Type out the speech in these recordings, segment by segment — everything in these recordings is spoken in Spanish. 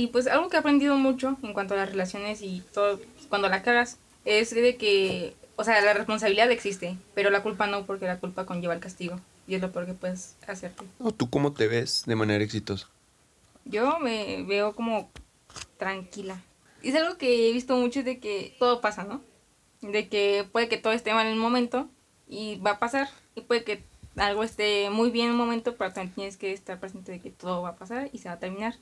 Y pues algo que he aprendido mucho en cuanto a las relaciones y todo, cuando la cagas, es de que, o sea, la responsabilidad existe, pero la culpa no, porque la culpa conlleva el castigo. Y es lo peor que puedes hacerte. ¿O tú cómo te ves de manera exitosa? Yo me veo como tranquila. Y es algo que he visto mucho de que todo pasa, ¿no? De que puede que todo esté mal en el momento y va a pasar. Y puede que algo esté muy bien en un momento, pero también tienes que estar presente de que todo va a pasar y se va a terminar.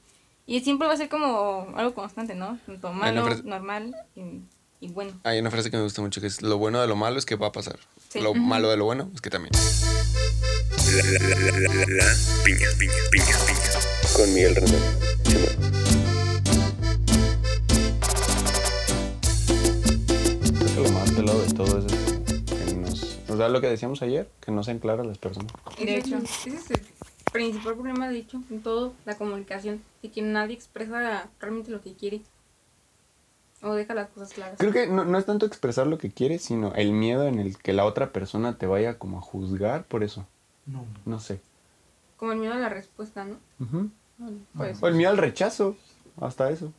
Y siempre va a ser como algo constante, ¿no? Tanto malo, frase- normal y, y bueno. Hay una frase que me gusta mucho que es lo bueno de lo malo es que va a pasar. Sí. Lo Ujú. malo de lo bueno es que también. La, la, la, la, la, la, piña, piña, piña, piña. Con Miguel Rendón. Creo que lo más pelado de todo es que nos, nos da lo que decíamos ayer, que no sean claras las personas. De hecho, ese es el principal problema, de hecho, en todo, la comunicación. De que nadie expresa realmente lo que quiere. O deja las cosas claras. Creo que no, no es tanto expresar lo que quieres, sino el miedo en el que la otra persona te vaya como a juzgar por eso. No. No sé. Como el miedo a la respuesta, ¿no? Pues, O el miedo al rechazo, hasta eso.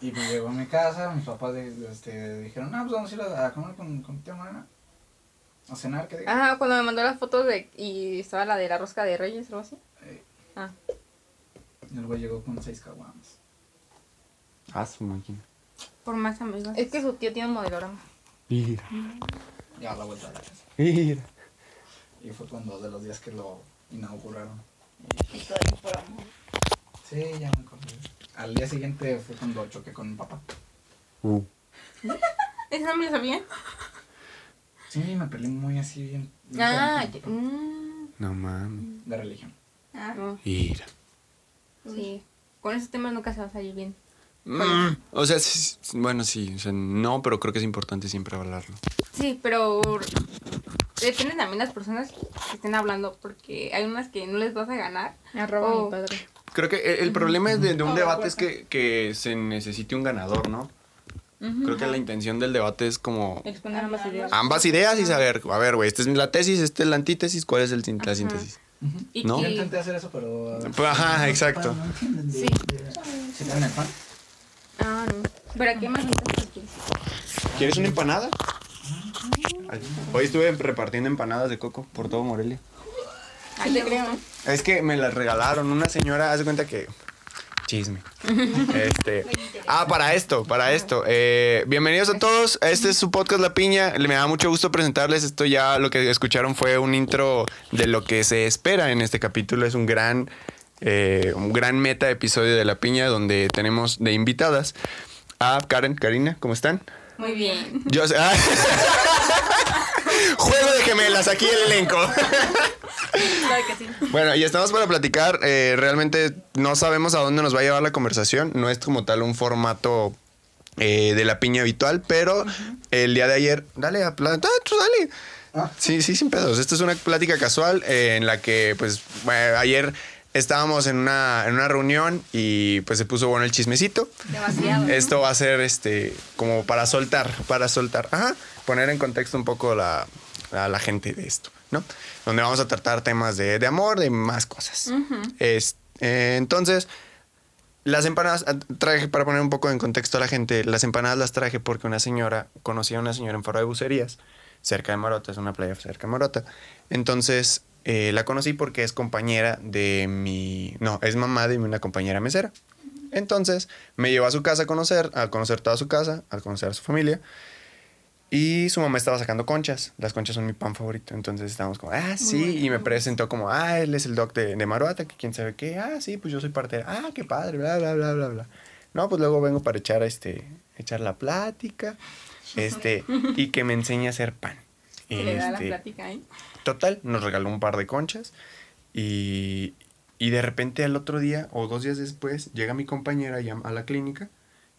Y me llegó a mi casa, mis papás de- de- este, dijeron, no, pues vamos a ir a, a comer con, con tía Morena. A cenar, que diga. Ah, cuando me mandó las fotos de. Y estaba la de la rosca de Reyes o algo así. Ah, el güey llegó con seis caguamas. Ah, su máquina. por más amigos. Es que su tío tiene un modelorama. Mira, Y a la vuelta de la casa. mira. Y fue cuando de los días que lo inauguraron. Y por amor. Sí, ya me acordé. Al día siguiente fue cuando choqué con mi papá. Uh. ¿Ese no me lo sabía? Sí, me peleé muy así bien. bien Ah, feo ya- con mi papá. mm, No mames. De religión. No, Mira. sí. Con esos temas nunca se va a salir bien. Mm, o sea, sí, bueno, sí, o sea, no, pero creo que es importante siempre hablarlo. Sí, pero depende también de las personas que estén hablando, porque hay unas que no les vas a ganar. Arroba Oh. mi padre. Creo que el, el problema es de, de un Oh, debate de es que, que se necesite un ganador, ¿no? Creo que la intención del debate es como Exponer ambas ideas. ambas ideas y saber, a ver, güey, esta es la tesis, esta es la antítesis, ¿cuál es el, la síntesis? Y, ¿no? Yo intenté hacer eso, pero. Pues, ajá, exacto. No de- Sí. de- ¿Sí tienen el pan? Ah, no. ¿Pero qué más necesitas quieres? ¿Quieres una empanada? Hoy estuve repartiendo empanadas de coco por todo Morelia. Ahí te creo, ¿eh? Es que me las regalaron. Una señora, hace cuenta que. Chisme. Este. Ah, para esto, para esto. Eh, bienvenidos a todos. Este es su podcast La Piña. Me da mucho gusto presentarles. Esto ya lo que escucharon fue un intro de lo que se espera en este capítulo. Es un gran. eh, un gran meta episodio de La Piña donde tenemos de invitadas a Karen, Karina, ¿cómo están? Muy bien. Yo sé. ah. Juego de gemelas, aquí el elenco. Claro que sí. Bueno, y estamos para platicar. eh, realmente no sabemos a dónde nos va a llevar la conversación. No es como tal un formato eh, de la piña habitual, pero el día de ayer. Dale, a pla- ah, tú dale. Ah. Sí, sí, sin pedos. Esto es una plática casual eh, en la que, pues, bueno, ayer estábamos en una, en una reunión y pues se puso bueno el chismecito. Demasiado. Esto va a ser este como para soltar, para soltar. Ajá, poner en contexto un poco la, a la gente de esto, ¿no? Donde vamos a tratar temas de, de amor, de más cosas. Es- eh, entonces, las empanadas, ah, traje para poner un poco en contexto a la gente, las empanadas las traje porque una señora, conocí a una señora en Faro de Bucerías, cerca de Marota, es una playa cerca de Marota. Entonces, eh, la conocí porque es compañera de mi, no, es mamá de una compañera mesera. Entonces, me llevó a su casa a conocer, a conocer toda su casa, a conocer a su familia. Y su mamá estaba sacando conchas. Las conchas son mi pan favorito. Entonces estábamos como, ah, sí. Y me presentó como, ah, él es el doc de, de Maruata, que quién sabe qué. Ah, sí, pues yo soy partera. Ah, qué padre, bla, bla, bla, bla, bla. No, pues luego vengo para echar, este, echar la plática. Este, y que me enseñe a hacer pan. Que le da la Este, plática, ¿eh? Total, nos regaló un par de conchas y, y de repente al otro día o dos días después llega mi compañera a la clínica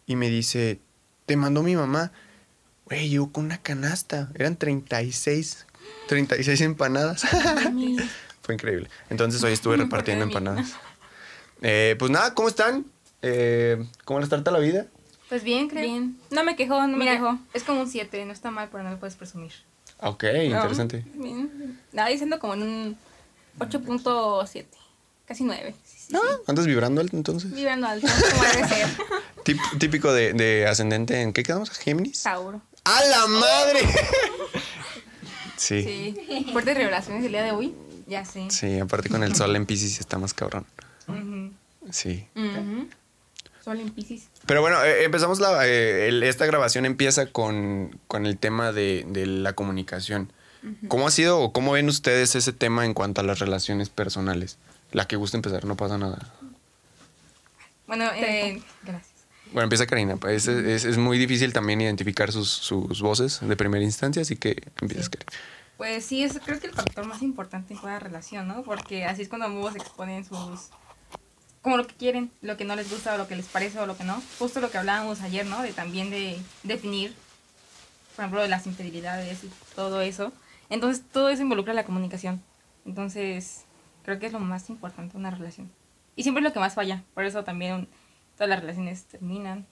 y me dice, te mandó mi mamá, güey, llegó con una canasta, eran 36, 36 empanadas. Fue increíble. Entonces hoy estuve ¿Por qué repartiendo empanadas. Eh, pues nada, ¿cómo están? Eh, ¿Cómo les trata la vida? Pues bien, creo. Bien. No me quejó, no me quejó. Es como un 7, no está mal, pero no lo puedes presumir. Ok, interesante. No, bien. Nada, diciendo como en un 8.7. casi nueve. Sí, sí, Ah, sí. ¿Andas vibrando alto entonces? Vibrando alto, como debe ser. Típico de, de ascendente en qué quedamos? ¿Géminis? Tauro. ¡A la madre! sí, sí. Sí. Fuertes revelaciones el día de hoy. Ya sé. aparte con el sol en Pisces está más cabrón. Sí. Sol en Pisces. Pero bueno, eh, empezamos la, eh, el- esta grabación empieza con, con el tema de, de la comunicación. ¿Cómo ha sido o cómo ven ustedes ese tema en cuanto a las relaciones personales? La que gusta empezar, no pasa nada. Bueno, eh, gracias. Bueno, empieza Karina. Pues es, es- es muy difícil también identificar sus, sus voces de primera instancia, así que empiezas Karina. Pues sí, es creo que el factor más importante en cada relación, ¿no? Porque así es cuando ambos exponen sus... como lo que quieren, lo que no les gusta o lo que les parece o lo que no. Justo lo que hablábamos ayer, ¿no? De también de definir, por ejemplo, de las infidelidades y todo eso. Entonces, todo eso involucra la comunicación. Entonces, creo que es lo más importante de una relación. Y siempre es lo que más falla. Por eso también todas las relaciones terminan.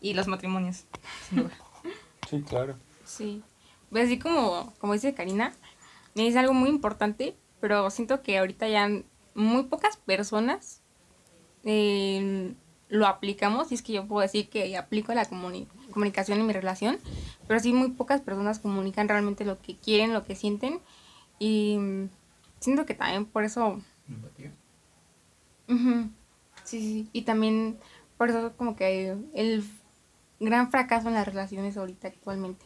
Y los matrimonios, sin duda. Sí, claro. Sí. Pues así como, como dice Karina, es algo muy importante, pero siento que ahorita ya muy pocas personas eh, lo aplicamos, y es que yo puedo decir que aplico la comuni- comunicación en mi relación, pero sí muy pocas personas comunican realmente lo que quieren, lo que sienten, y siento que también por eso Empatía. Ujú. Sí, sí, y también por eso como que el gran fracaso en las relaciones ahorita actualmente.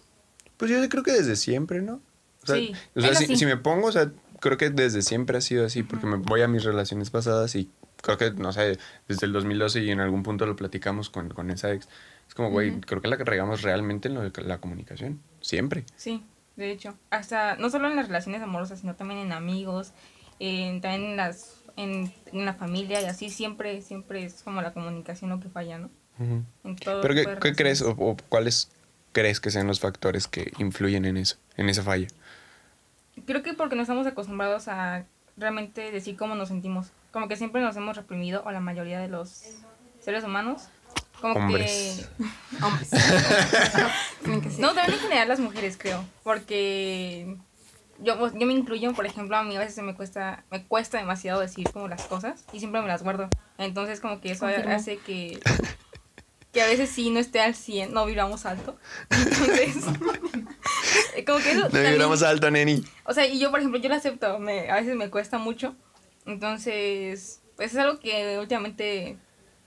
Pues yo creo que desde siempre, ¿no? O sea, Sí, o sea, si, sí. si me pongo, o sea, creo que desde siempre ha sido así, porque me voy a mis relaciones pasadas y creo que, no sé, desde el 2012 y en algún punto lo platicamos con, con esa ex. Es como, güey, creo que la que regamos realmente en lo de la comunicación. Siempre. Sí, de hecho, hasta no solo en las relaciones amorosas, sino también en amigos, en, también en las en, en la familia y así siempre siempre es como la comunicación lo que falla, ¿no? En todo Pero ¿qué, qué crees o, o cuáles crees que sean los factores que influyen en eso, en esa falla? Creo que porque no estamos acostumbrados a realmente decir cómo nos sentimos. Como que siempre nos hemos reprimido, o la mayoría de los seres humanos. Como Hombres. que. Hombres. No, también en general las mujeres, creo. Porque yo, pues, yo me incluyo, por ejemplo, a mí a veces me cuesta, me cuesta demasiado decir como las cosas y siempre me las guardo. Entonces, como que eso Confirmo. hace que. Que a veces sí no esté al 100, no vibramos alto. Entonces, como que eso. No también- vibramos alto, neni. o sea, y yo, por ejemplo, yo lo acepto, me, a veces me cuesta mucho. Entonces, pues es algo que últimamente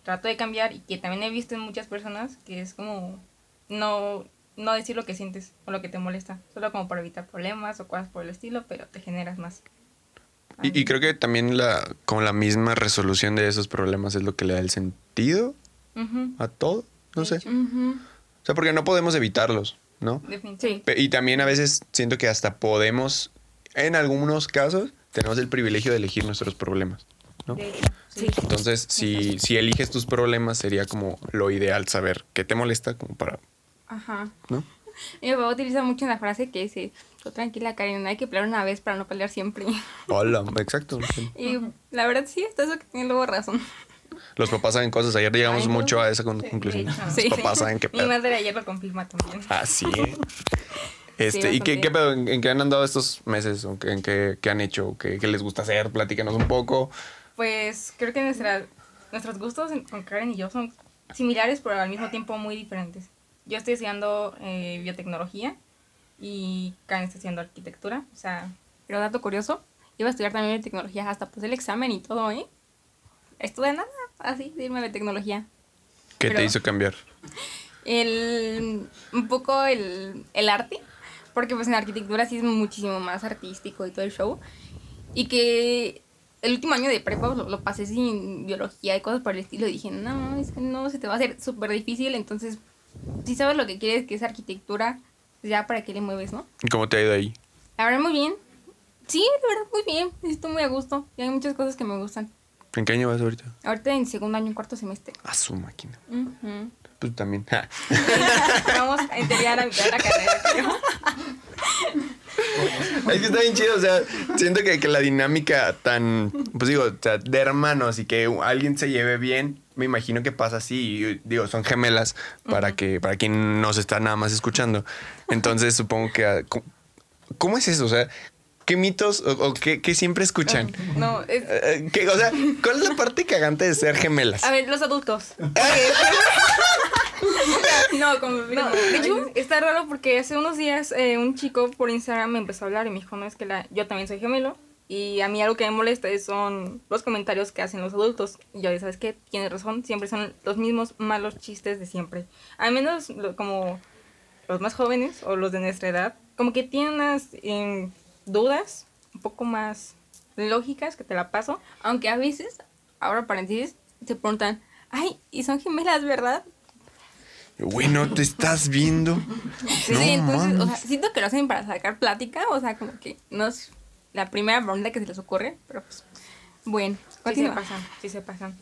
trato de cambiar y que también he visto en muchas personas, que es como no, no decir lo que sientes o lo que te molesta, solo como para evitar problemas o cosas por el estilo, pero te generas más. Y, y creo que también la, como la misma resolución de esos problemas es lo que le da el sentido a todo. No sé. O sea, porque no podemos evitarlos, ¿no? Definitivamente. Pe- Y también a veces siento que hasta podemos, en algunos casos, tenemos el privilegio de elegir nuestros problemas, ¿no? De hecho, Sí. Entonces, si, si eliges tus problemas, sería como lo ideal saber qué te molesta, como para, Ajá. ¿no? Mi papá utiliza mucho una frase que dice, tú tranquila, Karen, no hay que pelear una vez para no pelear siempre. Hola, exacto. Y la verdad sí, hasta eso que tiene luego razón. Los papás saben cosas. Ayer llegamos Ay, mucho a esa conclusión. Los sí. papás saben qué Mi pedo. madre ayer lo confirma también. Así, ¿eh? Este, Sí, ¿Y qué, pedo? ¿En, en qué han andado estos meses? ¿O qué- ¿En qué, qué han hecho? ¿Qué, qué les gusta hacer? Platícanos un poco. Pues creo que nuestra, nuestros gustos con Karen y yo son similares, pero al mismo tiempo muy diferentes. Yo estoy estudiando eh, biotecnología y Karen está estudiando arquitectura. O sea, pero dato curioso, iba a estudiar también biotecnología, hasta puse el examen y todo, ¿eh? Estudié nada, así, de irme a biotecnología. ¿Qué te Pero- hizo cambiar? el un poco el, el arte, porque pues en arquitectura sí es muchísimo más artístico y todo el show. Y que el último año de prepa lo, lo pasé sin biología y cosas por el estilo. Y dije, no, es que no, se te va a hacer súper difícil. Entonces, si sabes lo que quieres, que es arquitectura, pues ya para qué le mueves, ¿no? ¿Y ¿Cómo te ha ido ahí? La verdad, muy bien. Sí, la verdad, muy bien. Estoy muy a gusto. Y hay muchas cosas que me gustan. ¿En qué año vas ahorita? Ahorita en segundo año, cuarto semestre. A su máquina. Pues también. Vamos a integrar a mitad de la carrera, creo. Es que está bien chido, o sea, siento que, que la dinámica tan, pues digo, o sea, de hermanos y que alguien se lleve bien, me imagino que pasa así, y, digo, son gemelas para que, para quien nos está nada más escuchando. Entonces supongo que, ah, ¿cómo, cómo es eso? O sea, ¿qué mitos o, o qué, qué siempre escuchan? No, es, Eh, ¿qué- o sea, ¿cuál es la parte cagante de ser gemelas? A ver, los adultos. no, como, no, de hecho, está raro porque hace unos días eh, un chico por Instagram me empezó a hablar y me dijo, no, es que la, yo también soy gemelo. Y a mí algo que me molesta es- son los comentarios que hacen los adultos. Y yo, ¿sabes qué? Tienes razón, siempre son los mismos malos chistes de siempre. Al menos lo- como los más jóvenes o los de nuestra edad, como que tienen unas em, dudas un poco más lógicas que te la paso. Aunque a veces, ahora paréntesis, se preguntan, ay, ¿y son gemelas, verdad? Güey, no te estás viendo. Sí, No entonces, o sea, siento que lo hacen para sacar plática, o sea, como que no es la primera pregunta que se les ocurre, pero pues, bueno, sí se Continúa. pasan, sí se pasan.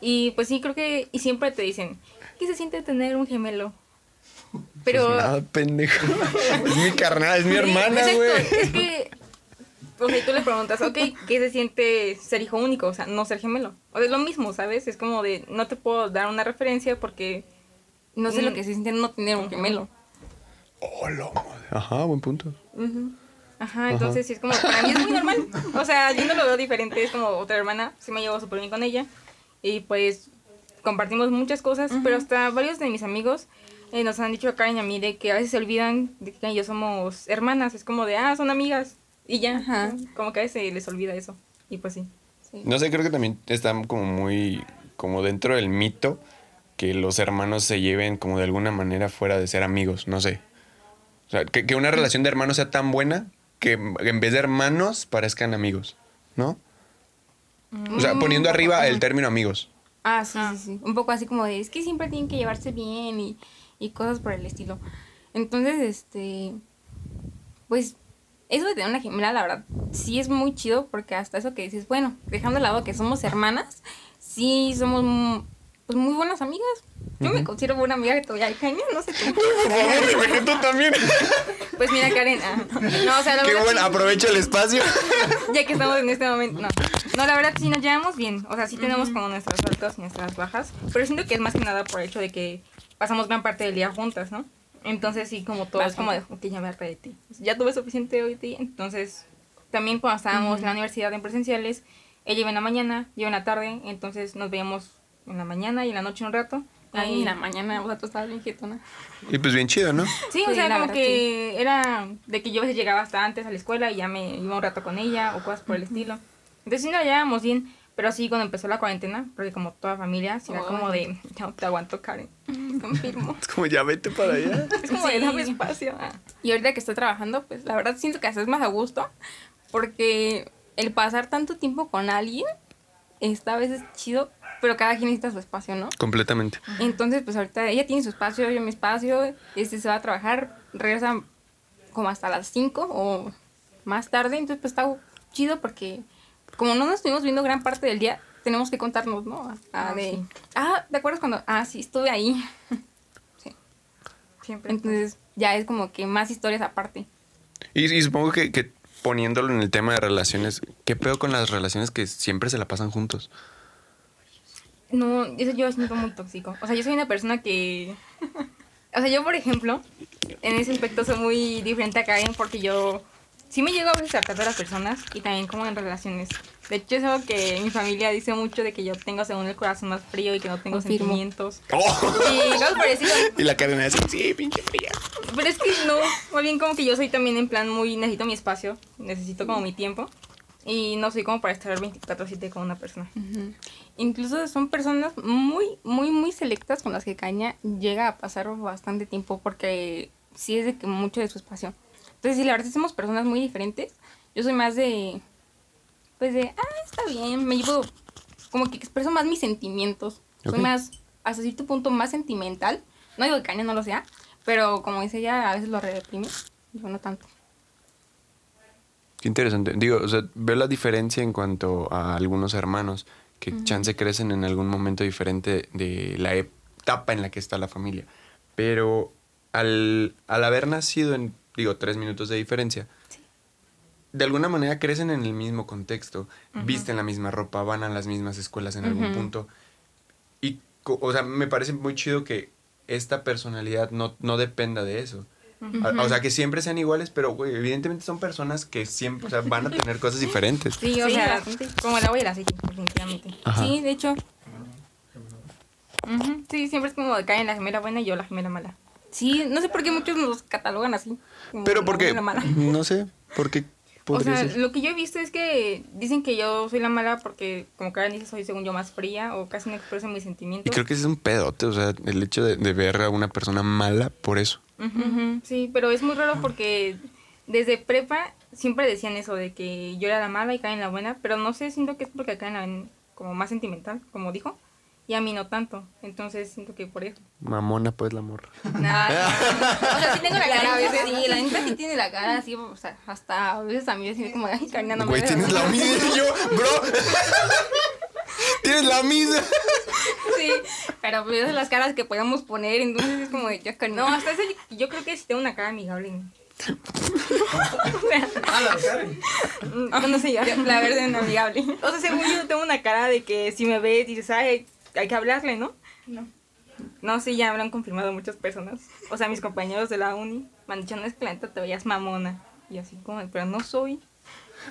Y pues sí, creo que, y siempre te dicen, ¿qué se siente tener un gemelo? Pero... Pues nada, pendejo. Es mi carnal, es mi Sí, hermana, exacto, güey. Es que, o sea, tú le preguntas, ok, ¿qué se siente ser hijo único? O sea, no ser gemelo. O es lo mismo, ¿sabes? Es como de, no te puedo dar una referencia porque no sé lo que se siente no tener un gemelo. Hola, madre. Ajá, buen punto. Ajá, entonces sí es como, para mí es muy normal. O sea, yo no lo veo diferente, es como otra hermana, sí me llevo súper bien con ella. Y pues compartimos muchas cosas, pero hasta varios de mis amigos eh, nos han dicho a Karen y a mí de que a veces se olvidan de que yo somos hermanas. Es como de, ah, son amigas. Y ya, Ajá. como que a veces se les olvida eso. Y pues sí. No sé, creo que también está como muy, como dentro del mito que los hermanos se lleven como de alguna manera fuera de ser amigos, no sé. O sea, que, que una relación de hermanos sea tan buena que en vez de hermanos parezcan amigos, ¿no? O sea, poniendo arriba el término amigos. Ah, sí, sí, sí. Un poco así como de, es que siempre tienen que llevarse bien y, y cosas por el estilo. Entonces, este, pues, eso de tener una gemela, la verdad, sí es muy chido porque hasta eso que dices, bueno, dejando de lado que somos hermanas, sí somos pues, muy buenas amigas. Yo me considero buena amiga de todavía caña, no sé tú. Por favor, dime que tú también. Pues mira, Karen. ah, no, o sea, la Qué verdad. bueno, sí- aprovecha el espacio. ya que estamos en este momento. No, no la verdad sí nos llevamos bien. O sea, sí tenemos como nuestras altas y nuestras bajas. Pero siento que es más que nada por el hecho de que pasamos gran parte del día juntas, ¿no? Entonces sí, como todo es como de, ok, ya me harté de ti. Ya tuve suficiente hoy de ti. Entonces, también cuando estábamos en la universidad en presenciales, ella iba en la mañana, yo en la tarde. Entonces nos veíamos en la mañana y en la noche un rato. Ahí Y- en la mañana, o sea, tú estabas bien jetona. Y pues bien chido, ¿no? Sí, o Sí, sea, como verdad, que era de que yo a veces llegaba hasta antes a la escuela y ya me iba un rato con ella o cosas por el estilo. Entonces sí nos llevábamos bien, pero sí cuando empezó la cuarentena, porque como toda familia, sí era como de, ya no te aguanto, Karen. Confirmo. Es como ya vete para allá. Es como de, Sí. dame espacio. Ah. Y ahorita que estoy trabajando, pues la verdad siento que haces más a gusto. Porque el pasar tanto tiempo con alguien está a veces chido, pero cada quien necesita su espacio, ¿no? Completamente. Entonces, pues ahorita ella tiene su espacio, yo mi espacio, este se va a trabajar, regresa como hasta las 5 o más tarde, entonces pues está chido porque como no nos estuvimos viendo gran parte del día, tenemos que contarnos, ¿no? Ah, Ah, de, sí. ah, ¿te acuerdas cuando? Ah, sí, estuve ahí. Siempre. Entonces ya es como que más historias aparte. Y, y supongo que, que poniéndolo en el tema de relaciones, ¿qué pedo con las relaciones que siempre se la pasan juntos? No, eso yo siento muy tóxico. O sea, yo soy una persona que... O sea, yo, por ejemplo, en ese aspecto soy muy diferente a Karen porque yo sí me llego a veces a tratar a las personas y también como en relaciones. De hecho, es algo que mi familia dice mucho de que yo tengo según el corazón más frío y que no tengo Confirmo. sentimientos. ¡Oh! Y. Y la cadena así, sí, pinche fría. Pero es que no, más bien como que yo soy también en plan muy, necesito mi espacio, necesito como mi tiempo. Y no soy como para estar 24/7 con una persona. Incluso son personas muy, muy, muy selectas con las que Caña llega a pasar bastante tiempo porque sí es de que mucho de su espacio. Entonces, sí, la verdad, somos personas muy diferentes. Yo soy más de, pues de, ah, está bien, me llevo, como que expreso más mis sentimientos. Soy más, hasta cierto punto, más sentimental. No digo que Caña no lo sea, pero como dice ella, a veces lo reprime. Yo no tanto. Qué interesante. Digo, o sea, veo la diferencia en cuanto a algunos hermanos que chance crecen en algún momento diferente de la etapa en la que está la familia. Pero al, al haber nacido en, digo, tres minutos de diferencia, de alguna manera crecen en el mismo contexto, visten la misma ropa, van a las mismas escuelas en algún punto. Y, o sea, me parece muy chido que esta personalidad no, no dependa de eso. A- O sea, que siempre sean iguales, pero, güey, evidentemente son personas que siempre, o sea, van a tener cosas diferentes. Sí, o Sí, sea, bastante. como el agua y el aceite, definitivamente. Ajá. Sí, de hecho, Ujú, Sí, siempre es como cae en la gemela buena y yo la gemela mala. sí, no sé por qué muchos nos catalogan así. como Pero la porque, la no sé, ¿por qué O sea, ser? lo que yo he visto es que dicen que yo soy la mala porque, como Karen dice, soy según yo más fría o casi no expreso mis Y sentimientos. creo que ese es un pedote, o sea, el hecho de, de ver a una persona mala por eso. Ujú, Sí, pero es muy raro porque desde prepa siempre decían eso de que yo era la mala y Karen la buena, pero no sé, siento que es porque Karen la ven como más sentimental, como dijo, y a mí no tanto. Entonces siento que por eso. Mamona, pues, la morra. Nada. o sea, sí tengo la cara a veces. Sí, la neta sí tiene la cara así, o sea, hasta a veces a mí así como, ay, no me Güey, tienes así". la misma. Y yo, bro. tienes la misma. Sí, pero pues esas son las caras que podemos poner, entonces es como de, ya, Karina. No, hasta eso yo, yo creo que sí tengo una cara amigable. Ah, la de Karen. Mm, No sé ya, la verdad es amigable. O sea, según yo tengo una cara de que si me ves dices, ay, hay que hablarle, ¿no? No. No, sí, ya me lo han confirmado muchas personas. O sea, mis compañeros de la uni me han dicho, no es que la neta te veías mamona. Y así como, pero no soy.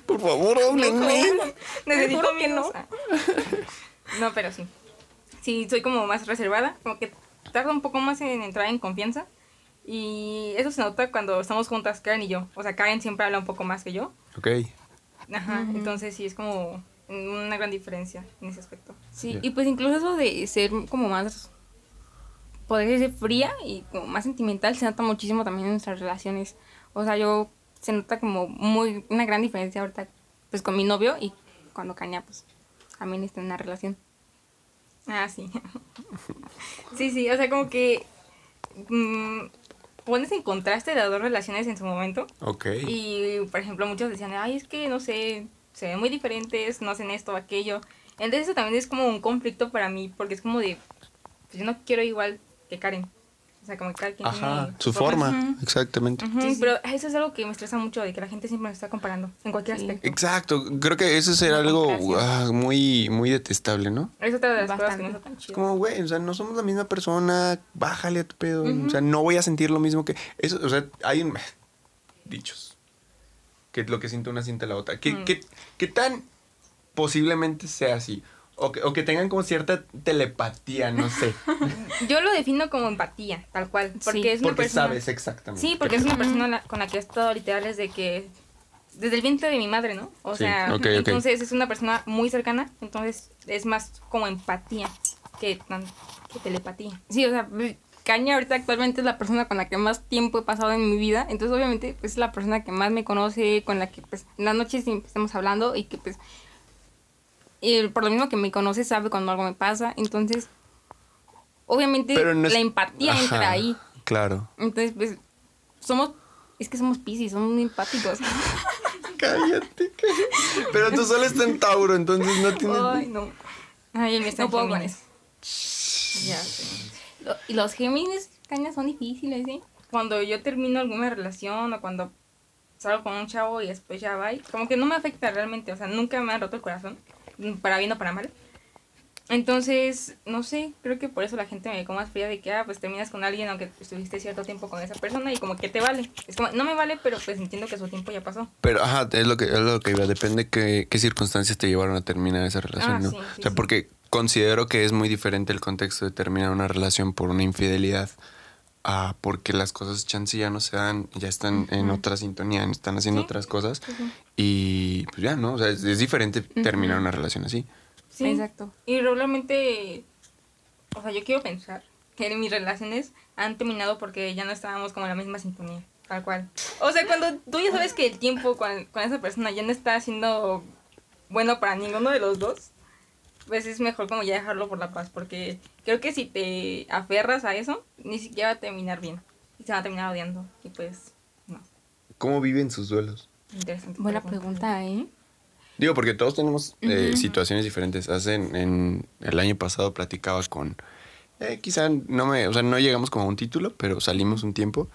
Por favor, háblenme. Necesito que. No, pero sí. Sí, soy como más reservada, como que tarda un poco más en entrar en confianza. Y eso se nota cuando estamos juntas, Karen y yo. O sea, Karen siempre habla un poco más que yo. Ok. Ajá, entonces sí es como una gran diferencia en ese aspecto. Sí, y pues incluso eso de ser como más, poder ser fría y como más sentimental se nota muchísimo también en nuestras relaciones. O sea, yo se nota como muy, una gran diferencia ahorita pues con mi novio y cuando Caña pues también está en una relación. Ah, sí. sí, sí, o sea, como que mm, pones en contraste las dos relaciones en su momento. Ok. Y, por ejemplo, muchos decían, ay, es que, no sé, se ven muy diferentes, no hacen esto o aquello. Entonces eso también es como un conflicto para mí, porque es como de, pues yo no quiero igual que Karen. O sea, como que cada quien Ajá, tiene su forma, exactamente. Sí, sí. Pero eso es algo que me estresa mucho, de que la gente siempre me está comparando, en cualquier Sí. aspecto. Exacto, creo que eso será algo ah, muy, muy detestable, ¿no? Es otra de las cosas que no Bastante. tan chido. como, güey, o sea, no somos la misma persona, bájale a tu pedo. O sea, no voy a sentir lo mismo que. Eso, o sea, hay un. Dichos. Que lo que siente una siente la otra. ¿Qué, qué- qué tan posiblemente sea así? O que, o que tengan como cierta telepatía, no sé. Yo lo defino como empatía, tal cual. Porque Sí. es una Porque persona. sabes exactamente. Sí, porque es una persona la- con la que he estado literal desde que. Desde el vientre de mi madre, ¿no? O Sí, sea, ok, ok. entonces es una persona muy cercana, entonces es más como empatía que, telepatía. Sí, o sea, Caña ahorita actualmente es la persona con la que más tiempo he pasado en mi vida, entonces obviamente pues, es la persona que más me conoce, con la que pues en las noches siempre estamos hablando y que pues y por lo mismo que me conoce sabe cuando algo me pasa, entonces obviamente Pero no es- la empatía Ajá, entra ahí, Claro. entonces pues somos, es que somos piscis, somos muy empáticos. Cállate, cállate. Pero tú solo estás en Tauro, entonces no tienes. Ay, no, Ay, él me está no en puedo con eso. Ya sé. Lo- Y los Géminis, Caña, son difíciles, ¿eh? Cuando yo termino alguna relación o cuando salgo con un chavo y después ya va, como que no me afecta realmente, o sea, nunca me ha roto el corazón, para bien o para mal. Entonces, no sé, creo que por eso la gente me ve como más fría de que, ah, pues terminas con alguien aunque estuviste cierto tiempo con esa persona y como que te vale. Es como, no me vale, pero pues entiendo que su tiempo ya pasó. Pero, ajá, es lo que, es lo que iba. Depende qué, qué circunstancias te llevaron a terminar esa relación, Ah, ¿no? sí, sí, o sea, sí. porque considero que es muy diferente el contexto de terminar una relación por una infidelidad a porque las cosas chance ya no se dan, ya están en otra sintonía, están haciendo Sí, otras cosas. Y pues ya, ¿no? O sea, es, es diferente terminar una relación así. Sí. Exacto. Y regularmente, o sea, yo quiero pensar que mis relaciones han terminado porque ya no estábamos como en la misma sintonía, tal cual. O sea, cuando tú ya sabes que el tiempo con, con esa persona ya no está siendo bueno para ninguno de los dos, pues es mejor como ya dejarlo por la paz, porque creo que si te aferras a eso, ni siquiera va a terminar bien. Y se va a terminar odiando. Y pues, no. ¿Cómo viven sus duelos? Interesante. Buena pregunta, ¿eh? Digo, porque todos tenemos eh, situaciones diferentes. Hace en, en el año pasado platicaba con, eh, quizá no me, o sea, no llegamos como a un título, pero salimos un tiempo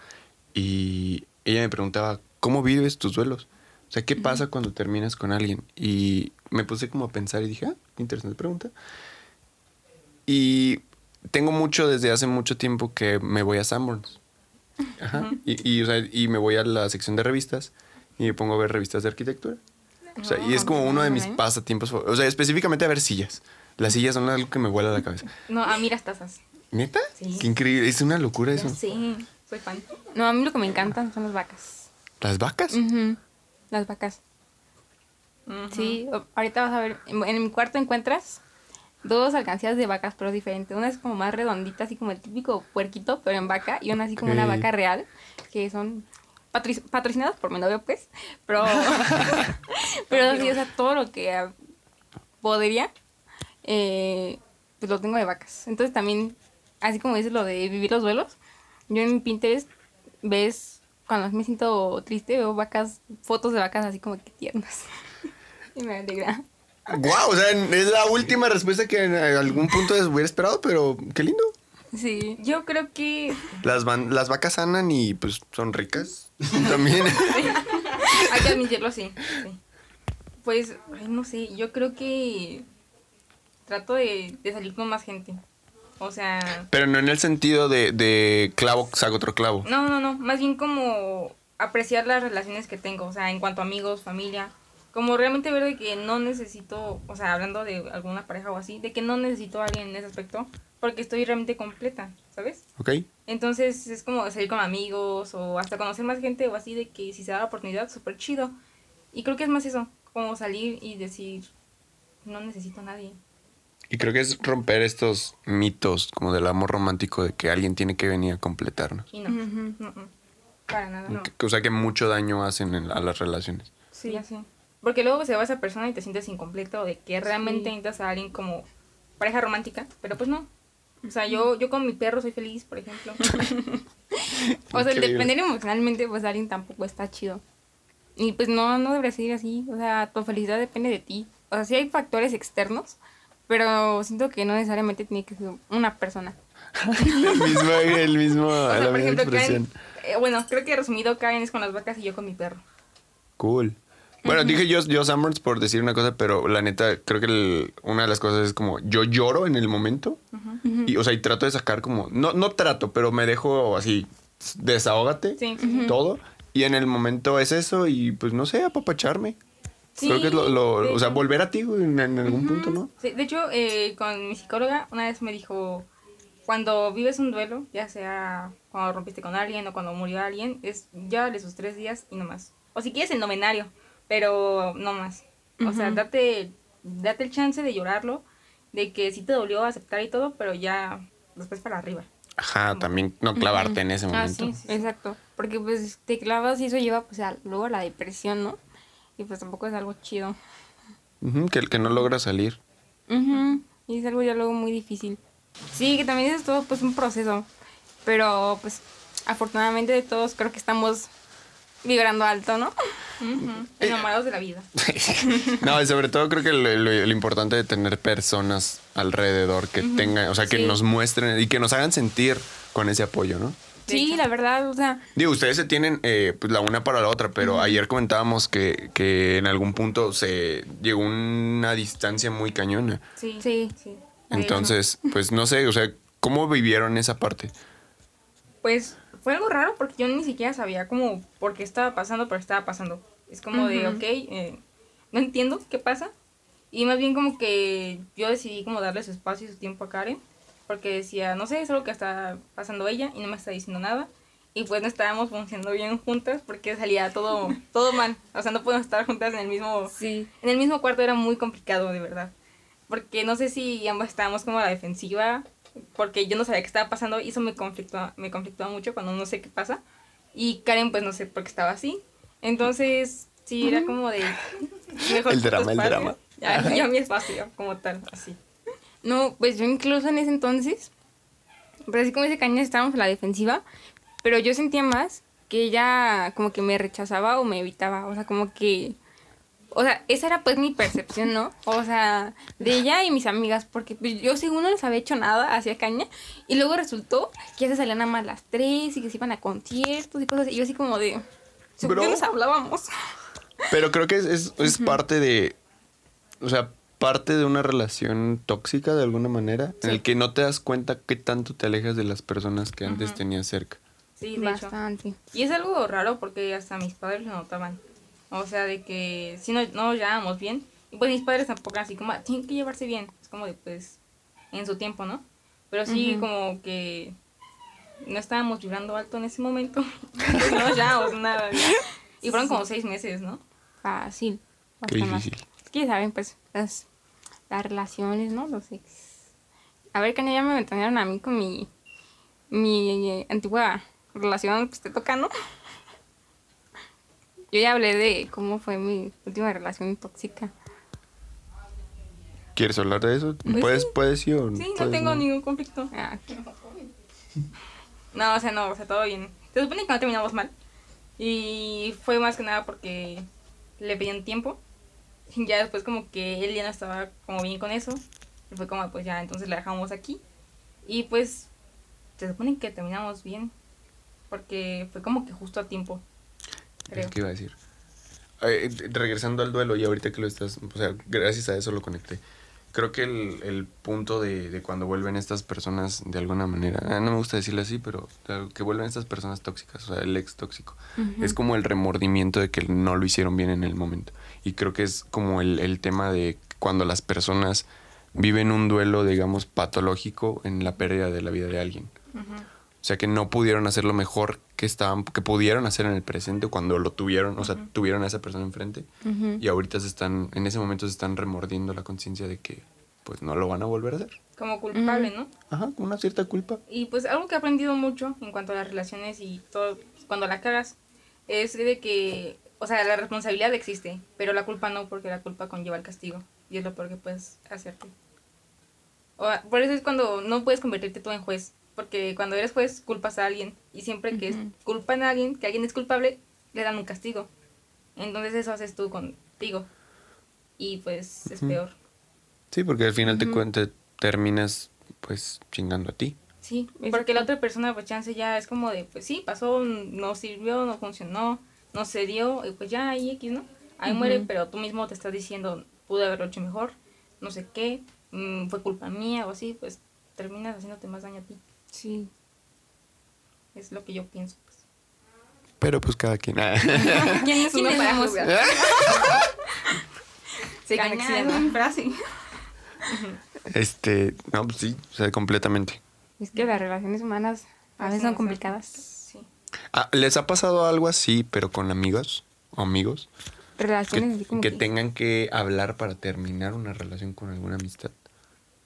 y ella me preguntaba, ¿cómo vives tus duelos? O sea, ¿qué pasa cuando terminas con alguien? Y me puse como a pensar y dije, ah, qué interesante pregunta. Y tengo mucho desde hace mucho tiempo que me voy a Sanborns. Ajá. Y, y, o sea, y me voy a la sección de revistas y me pongo a ver revistas de arquitectura. O sea, y es como uno de mis pasatiempos. O sea, específicamente a ver sillas. Las sillas son algo que me vuela la cabeza. No, a mí las tazas. ¿Neta? Sí. Qué increíble. Es una locura eso. sé, soy fan. No, a mí lo que me encantan son las vacas. ¿Las vacas? Ujú, Las vacas. Sí, ahorita vas a ver, en, en mi cuarto encuentras dos alcancías de vacas, pero diferentes. Una es como más redondita, así como el típico puerquito, pero en vaca, y una así como una vaca real, que son patri- patrocinadas por mi novio, pues, pero, pero sí, o sea, todo lo que ah, podría, eh, pues lo tengo de vacas. Entonces también, así como dices lo de vivir los duelos, yo en mi Pinterest ves, cuando me siento triste, veo vacas, fotos de vacas así como que tiernas. Me alegra. Wow, o sea, es la última respuesta que en algún punto hubiera esperado, pero qué lindo. Sí. Yo creo que Las, van- las vacas sanan y pues son ricas. También. hay que admitirlo, sí. sí. Pues, ay, no sé, yo creo que trato de, de salir con más gente. O sea, pero no en el sentido de, de clavo saca otro clavo. no, no, no, más bien como apreciar las relaciones que tengo, o sea, en cuanto a amigos, familia, como realmente ver de que no necesito, o sea, hablando de alguna pareja o así, de que no necesito a alguien en ese aspecto, porque estoy realmente completa, ¿sabes? ¿Ok? Entonces es como salir con amigos o hasta conocer más gente o así de que si se da la oportunidad, súper chido. Y creo que es más eso, como salir y decir, no necesito a nadie. Y creo que es romper estos mitos como del amor romántico de que alguien tiene que venir a completarnos. Y no, Ujú. no, no, para nada, no. O sea, que mucho daño hacen en- a las relaciones. Sí, ya sé. Porque luego se va esa persona y te sientes incompleto de que realmente Sí. necesitas a alguien como pareja romántica, pero pues no. O sea, yo, yo con mi perro soy feliz, por ejemplo. O sea, el depender emocionalmente, pues de alguien tampoco está chido. Y pues no, no debería ser así. O sea, tu felicidad depende de ti. O sea, sí hay factores externos, pero siento que no necesariamente tiene que ser una persona. El mismo, el mismo, O sea, la por misma ejemplo. Karen, eh, bueno, creo que resumido, Karen es con las vacas y yo con mi perro. Cool. Bueno, dije yo, yo Summers por decir una cosa, pero la neta, creo que el- una de las cosas es como yo lloro en el momento. Y, o sea, y trato de sacar como, no, no trato, pero me dejo así, desahógate, Sí. todo. Y en el momento es eso y pues no sé, apapacharme. Sí, creo que es lo, lo- o sea, volver a ti en, en algún punto, ¿no? Sí, de hecho, eh, con mi psicóloga una vez me dijo, cuando vives un duelo, ya sea cuando rompiste con alguien o cuando murió alguien, es llévale sus tres días y no más. O si quieres el novenario, pero no más. O sea, date, date el chance de llorarlo, de que sí te dolió aceptar y todo, pero ya después para arriba. Ajá, también no clavarte en ese Ah, momento. sí, sí, sí. Exacto. Porque pues te clavas y eso lleva pues a, luego a la depresión, ¿no? Y pues tampoco es algo chido. Ujú, que el que no logra salir. Y es algo ya luego muy difícil. Sí, que también es todo pues un proceso. Pero pues afortunadamente de todos creo que estamos vibrando alto, ¿no? Enamorados de la vida. No, y sobre todo creo que lo, lo- lo importante de tener personas alrededor que tengan, o sea, que Sí. nos muestren y que nos hagan sentir con ese apoyo, ¿no? Sí, la verdad, o sea, Digo, ustedes se tienen eh, pues, la una para la otra, pero ayer comentábamos que, que en algún punto se llegó una distancia muy cañona. Sí, Sí. sí. Entonces, pues no sé, o sea, ¿cómo vivieron esa parte? Pues fue algo raro porque yo ni siquiera sabía como por qué estaba pasando, pero estaba pasando. Es como de, ok, eh, no entiendo qué pasa. Y más bien como que yo decidí como darle su espacio y su tiempo a Karen. Porque decía, no sé, es algo que está pasando ella y no me está diciendo nada. Y pues no estábamos funcionando bien juntas porque salía todo, todo mal. O sea, no podemos estar juntas en el mismo sí. en el mismo cuarto era muy complicado, de verdad. Porque no sé si ambas estábamos como a la defensiva, porque yo no sabía qué estaba pasando y eso me conflictó, me conflictó mucho cuando no sé qué pasa. Y Karen, pues no sé por qué estaba así. Entonces, sí, era como de. Mejor El drama, el drama. Ya, yo mi espacio, como tal, así. No, pues yo incluso en ese entonces, pero así como dice Caña, estábamos a la defensiva, pero yo sentía más que ella como que me rechazaba o me evitaba, o sea, como que, o sea, esa era pues mi percepción, ¿no? O sea, de ella y mis amigas, porque pues, yo según no les había hecho nada hacia Caña, y luego resultó que ya se salían a más las tres y que se iban a conciertos y cosas así, y yo así como de, ¿por Bro. qué nos hablábamos? Pero creo que es, es, es parte de, o sea, parte de una relación tóxica de alguna manera, en el que no te das cuenta qué tanto te alejas de las personas que antes tenías cerca. Sí, de hecho. Bastante. Y es algo raro porque hasta mis padres lo notaban. O sea, de que si no, no nos llevábamos bien. Y pues mis padres tampoco eran así como, "Ah, tienen que llevarse bien. Es como de, pues, en su tiempo, ¿no? Pero sí, como que no estábamos vibrando alto en ese momento. Entonces, no nos llevábamos nada. Y fueron como seis meses, ¿no? Fácil. Qué Hasta más. difícil. Es que ya saben, pues, las, las relaciones, ¿no? Los ex. A ver, Kenia, ya me ventanearon a mí con mi, mi eh, antigua relación que esté tocando. Yo ya hablé de cómo fue mi última relación tóxica. ¿Quieres hablar de eso? Pues ¿Puedes, sí. puedes sí o Sí, no puedes tengo ningún conflicto. Ah, No, o sea, no, o sea, todo bien. Se supone que no terminamos mal. Y fue más que nada porque le pedían tiempo. Y ya después como que él ya no estaba como bien con eso. Y fue como, pues ya, entonces la dejamos aquí. Y pues se supone que terminamos bien. Porque fue como que justo a tiempo. Creo. Es que iba a decir. Eh, regresando al duelo y ahorita que lo estás, o sea, gracias a eso lo conecté. Creo que el, el punto de, de cuando vuelven estas personas de alguna manera, ah, no me gusta decirlo así, pero que vuelven estas personas tóxicas, o sea, el ex tóxico, es como el remordimiento de que no lo hicieron bien en el momento. Y creo que es como el, el tema de cuando las personas viven un duelo, digamos, patológico en la pérdida de la vida de alguien. O sea, que no pudieron hacer lo mejor que estaban, que pudieron hacer en el presente cuando lo tuvieron, o sea, tuvieron a esa persona enfrente ujú. y ahorita se están, en ese momento se están remordiendo la conciencia de que pues no lo van a volver a hacer. Como culpable, ¿no? Ajá, con una cierta culpa. Y pues algo que he aprendido mucho en cuanto a las relaciones y todo, cuando la cagas, es de que, o sea, la responsabilidad existe, pero la culpa no, porque la culpa conlleva el castigo. Y es lo peor que puedes hacerte. O, por eso es cuando no puedes convertirte tú en juez, porque cuando eres juez culpas a alguien y siempre que es- Ujú. culpan a alguien, que alguien es culpable, le dan un castigo. Entonces eso haces tú contigo. Y pues es peor. Sí, porque al final te Ujú. cuentas, terminas pues chingando a ti. Sí, porque la otra persona, pues chance ya es como de, pues sí, pasó, no sirvió, no funcionó, no se dio, y pues ya ahí X, ¿no? Ahí muere, pero tú mismo te estás diciendo, pude haberlo hecho mejor, no sé qué, mm, fue culpa mía o así, pues terminas haciéndote más daño a ti. Sí. Es lo que yo pienso. Pues. Pero pues cada quien. ¿Quién es uno ¿Quiénes para juzgar? Es una frase. este, no, pues sí, o sea, completamente. Es que las relaciones humanas a veces son complicadas. Sí. Ah, ¿Les ha pasado algo así, pero con amigos o amigos? Relaciones así Que, como que que- tengan que hablar para terminar una relación con alguna amistad.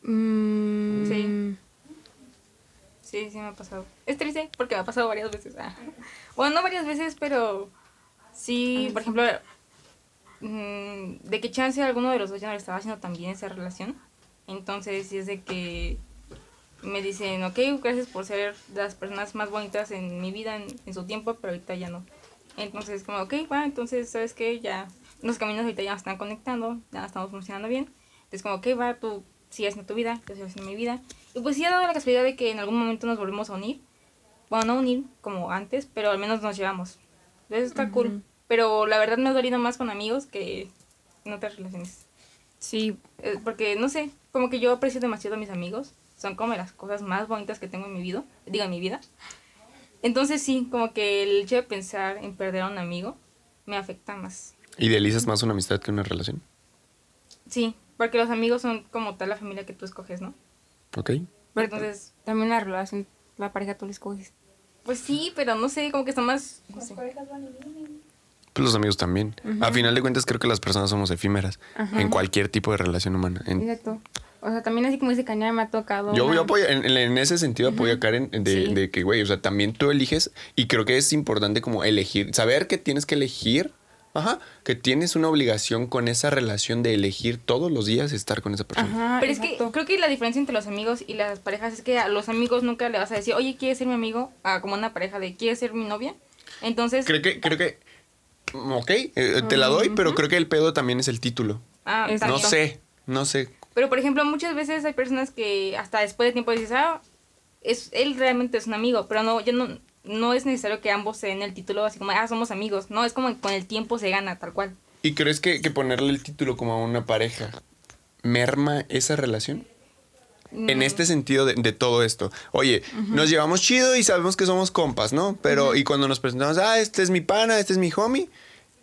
Mm, Sí. Sí, sí me ha pasado. Es triste porque me ha pasado varias veces. Ah. Bueno, no varias veces, pero sí, por ejemplo, mm, de que chance alguno de los dos ya no le estaba haciendo tan bien esa relación. Entonces, sí es de que me dicen, ok, gracias por ser las personas más bonitas en mi vida en, en su tiempo, pero ahorita ya no. Entonces, como, ok, va, entonces, ¿sabes qué? Ya, los caminos ahorita ya nos están conectando, ya estamos funcionando bien. Entonces, como, ok, va, tú sigues haciendo tu vida, yo sigo haciendo mi vida. Y pues sí ha dado la casualidad de que en algún momento nos volvemos a unir. Bueno, no unir como antes, pero al menos nos llevamos. Entonces está cool. Pero la verdad me ha dolido más con amigos que en otras relaciones. Sí, Eh, Porque, no sé, como que yo aprecio demasiado a mis amigos. Son como las cosas más bonitas que tengo en mi vida. Digo, en mi vida. Entonces sí, como que el hecho de pensar en perder a un amigo me afecta más. ¿Idealizas más una amistad que una relación? Sí, porque los amigos son como tal la familia que tú escoges, ¿no? ¿Ok? Pero Entonces, también la relación, la pareja tú la escoges. pues sí, pero no sé, como que están más... No sé. Pues los amigos también. A final de cuentas creo que las personas somos efímeras en cualquier tipo de relación humana. En- Exacto. O sea, también así como dice Caña, me ha tocado. yo, apoyo, en, ese sentido apoyo a Karen de, Sí. de que, güey, o sea, también tú eliges y creo que es importante como elegir, saber que tienes que elegir, ajá, que tienes una obligación con esa relación de elegir todos los días estar con esa persona. Ajá, Pero es que creo que la diferencia entre los amigos y las parejas es que a los amigos nunca le vas a decir, oye, ¿quieres ser mi amigo? A como una pareja de, ¿quieres ser mi novia? Entonces, Creo que, creo que, ok, eh, te la doy, pero creo que el pedo también es el título. ah, Exacto. No sé, no sé. Pero por ejemplo, muchas veces hay personas que hasta después de tiempo dices, ah, es, él realmente es un amigo, pero no, yo no, no es necesario que ambos se den el título así como, ah, somos amigos. No, es como que con el tiempo se gana, tal cual. ¿Y crees que, que ponerle el título como a una pareja merma esa relación? En este sentido de, de todo esto. Oye, nos llevamos chido y sabemos que somos compas, ¿no? Pero, y cuando nos presentamos, ah, este es mi pana, este es mi homie.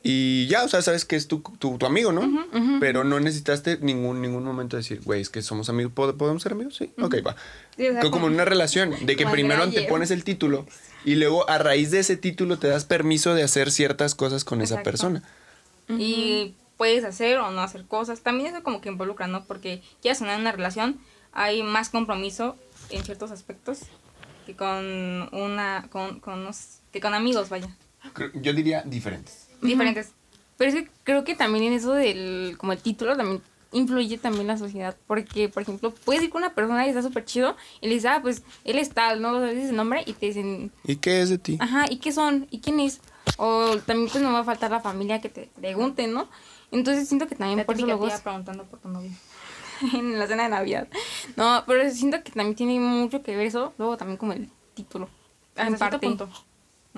Y ya, o sea, sabes que es tu, tu, tu amigo, ¿no? Pero no necesitaste ningún, ningún momento decir, güey, es que somos amigos, ¿pod- ¿podemos ser amigos? Sí, ok, va. Sí, o sea, como como- en una relación, de que primero te pones el título y luego a raíz de ese título te das permiso de hacer ciertas cosas con esa persona. Y puedes hacer o no hacer cosas. También eso como que involucra, ¿no? Porque ya en una relación hay más compromiso en ciertos aspectos que con una, con, con unos- que con amigos, vaya. Yo diría diferentes. Diferentes. Pero es que creo que también en eso del, como el título, también influye también la sociedad. Porque, por ejemplo, puedes ir con una persona y está súper chido y le dices, ah, pues él es tal, ¿no? Le dices el nombre y te dicen, ¿Y qué es de ti? ajá, ¿y qué son? ¿Y quién es? O también pues no va a faltar la familia que te pregunte, ¿no? Entonces siento que también La por eso luego preguntando por tu novio. en la cena de Navidad. No, pero siento que también tiene mucho que ver eso, luego también como el título. En cierto parte. punto.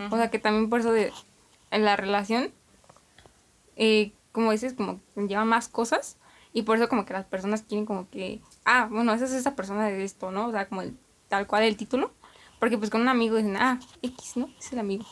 O sea que también por eso de en la relación, eh, como dices, como lleva más cosas y por eso como que las personas quieren como que, ah, bueno, esa es esa persona de esto, ¿no? O sea, como el, tal cual el título. Porque pues con un amigo dicen, ah, X, ¿no? Es el amigo.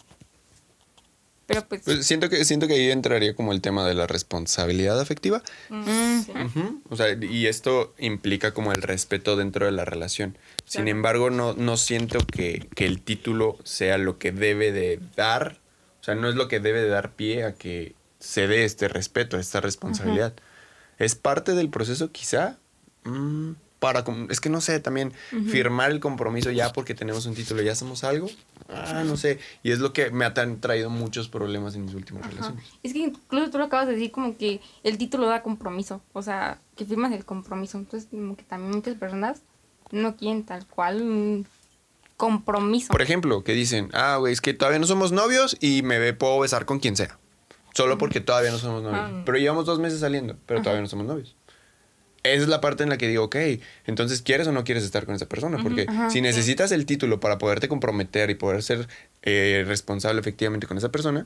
Pero pues... Pues siento que, siento que ahí entraría como el tema de la responsabilidad afectiva. mm, Sí. Ujú. O sea, y esto implica como el respeto dentro de la relación. Sin embargo, no, no siento que, que el título sea lo que debe de dar, o sea, no es lo que debe de dar pie a que se dé este respeto, esta responsabilidad. Es parte del proceso quizá mm, para, es que no sé, también firmar el compromiso ya porque tenemos un título, ya hacemos algo. Ah, no sé. Y es lo que me ha traído muchos problemas en mis últimas Ajá. relaciones. Es que incluso tú lo acabas de decir como que el título da compromiso, o sea, que firmas el compromiso. Entonces, como que también muchas personas no quieren tal cual un compromiso. Por ejemplo, que dicen, ah, güey, es que todavía no somos novios y me ve- puedo besar con quien sea. Solo porque todavía no somos novios. Ah. Pero llevamos dos meses saliendo, pero todavía no somos novios. Esa es la parte en la que digo, ok, entonces quieres o no quieres estar con esa persona. Porque Ajá, si necesitas el título para poderte comprometer y poder ser eh, responsable efectivamente con esa persona,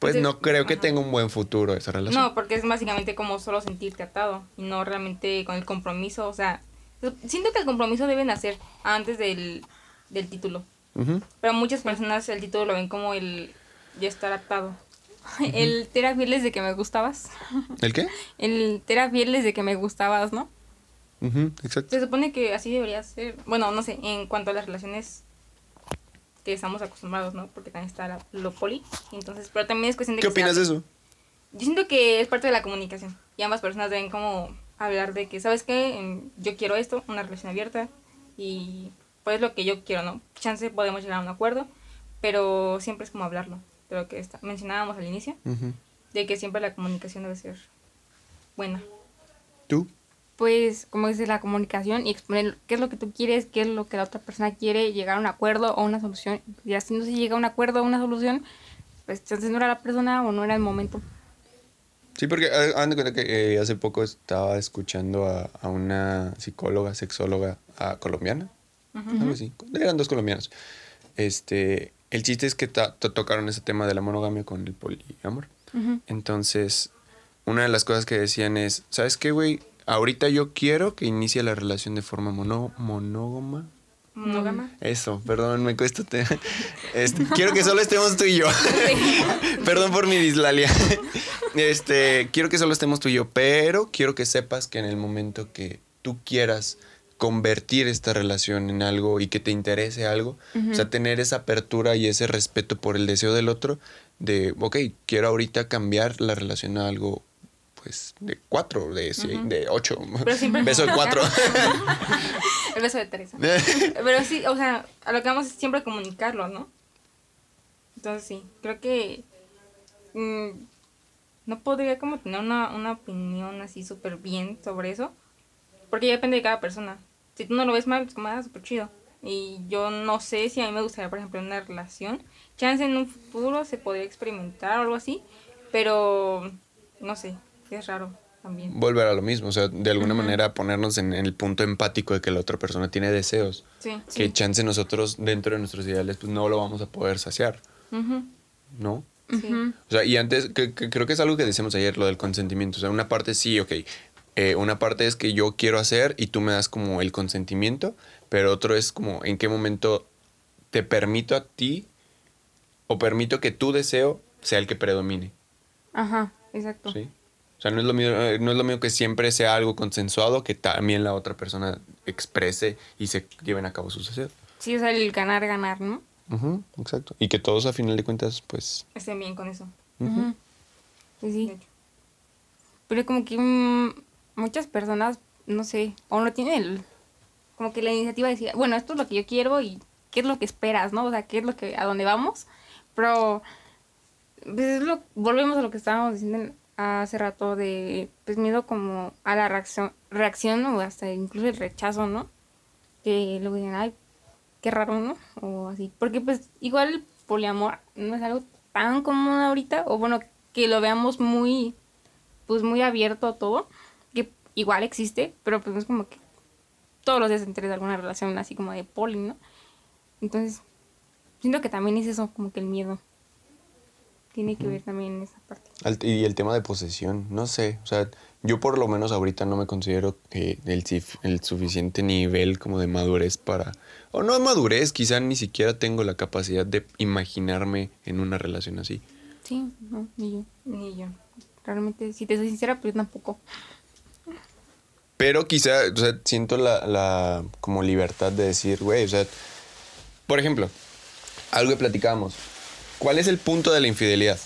pues Entonces, no creo que tenga un buen futuro esa relación. No, porque es básicamente como solo sentirte atado y no realmente con el compromiso. O sea, siento que el compromiso debe nacer antes del, del título. Pero muchas personas el título lo ven como el ya estar atado. El te era fiel desde que me gustabas. ¿El qué? El te era fiel desde que me gustabas, ¿no? Ujú, exacto. Se supone que así debería ser. Bueno, no sé, en cuanto a las relaciones que estamos acostumbrados, ¿no? Porque también está la- lo poli. Entonces, pero también es cuestión de ¿Qué que opinas de eso? Yo siento que es parte de la comunicación. Y ambas personas deben como hablar de que, ¿sabes qué? Yo quiero esto, una relación abierta. Y pues lo que yo quiero, ¿no? Chance podemos llegar a un acuerdo. Pero siempre es como hablarlo. De lo que está- mencionábamos al inicio. De que siempre la comunicación debe ser buena. ¿Tú? Pues, como dice la comunicación y exponer qué es lo que tú quieres, qué es lo que la otra persona quiere, llegar a un acuerdo o una solución. Y así no se llega a un acuerdo o una solución, pues entonces no era la persona o no era el momento. Sí, porque hagan de cuenta que eh, hace poco estaba escuchando a, a una psicóloga, sexóloga ah, colombiana. Algo así. Eran dos colombianos. Este, el chiste es que tocaron ese tema de la monogamia con el poliamor. Entonces, una de las cosas que decían es, ¿sabes qué, güey? Ahorita yo quiero que inicie la relación de forma mono, monógama. Monógama. Eso, perdón, me cuesta. te- Este, quiero que solo estemos tú y yo. perdón por mi dislalia. Este, quiero que solo estemos tú y yo, pero quiero que sepas que en el momento que tú quieras convertir esta relación en algo y que te interese algo, o sea, tener esa apertura y ese respeto por el deseo del otro, de, ok, quiero ahorita cambiar la relación a algo, pues, de cuatro, de, de ocho. Pero Beso de cuatro. El beso de Teresa. Pero sí, o sea, a lo que vamos es siempre comunicarlo, ¿no? Entonces sí, creo que mm, no podría como tener una, una opinión así súper bien sobre eso, porque ya depende de cada persona. Si tú no lo ves mal, es como, ah, súper chido. Y yo no sé si a mí me gustaría, por ejemplo, una relación. Chance en un futuro se podría experimentar o algo así, pero no sé, es raro también. volver a lo mismo, o sea, de alguna manera ponernos en, en el punto empático de que la otra persona tiene deseos, Sí. que chance nosotros dentro de nuestros ideales pues no lo vamos a poder saciar, ¿no? sí. O sea, y antes, que, que creo que es algo que decíamos ayer, lo del consentimiento, o sea, una parte sí, ok, eh, una parte es que yo quiero hacer y tú me das como el consentimiento, pero otro es como en qué momento te permito a ti o permito que tu deseo sea el que predomine. Ajá, exacto. ¿sí? O sea, no es, lo mío, eh, no es lo mío que siempre sea algo consensuado, que también la otra persona exprese y se lleven a cabo sus deseos. Sí, o sea, el ganar, ganar, ¿no? Ujú, exacto. Y que todos a final de cuentas, pues... Estén bien con eso. Pues sí. hecho. Pero como que mm, muchas personas, no sé, o no tienen el, como que la iniciativa de decir, bueno, esto es lo que yo quiero y qué es lo que esperas, ¿no? O sea, qué es lo que, a dónde vamos. Pero, pues es lo, volvemos a lo que estábamos diciendo hace rato de, pues miedo como a la reacción, reacción o hasta incluso el rechazo, ¿no? Que luego digan, ay, qué raro, ¿no? O así. Porque pues igual el poliamor no es algo tan común ahorita, o bueno, que lo veamos muy, pues muy abierto a todo, igual existe, pero pues no es como que todos los días te enteres de alguna relación así como de poli, ¿no? Entonces, siento que también es eso, como que el miedo. Tiene que ver también en esa parte. Y el tema de posesión, no sé, o sea, yo por lo menos ahorita no me considero que el, sif- el suficiente nivel como de madurez para, o no madurez, quizá ni siquiera tengo la capacidad de imaginarme en una relación así. Sí, no, ni yo. Ni yo. Realmente, si te soy sincera, pues yo tampoco. Pero quizá, o sea, siento la, la como libertad de decir, güey, o sea, por ejemplo, algo que platicábamos, ¿cuál es el punto de la infidelidad?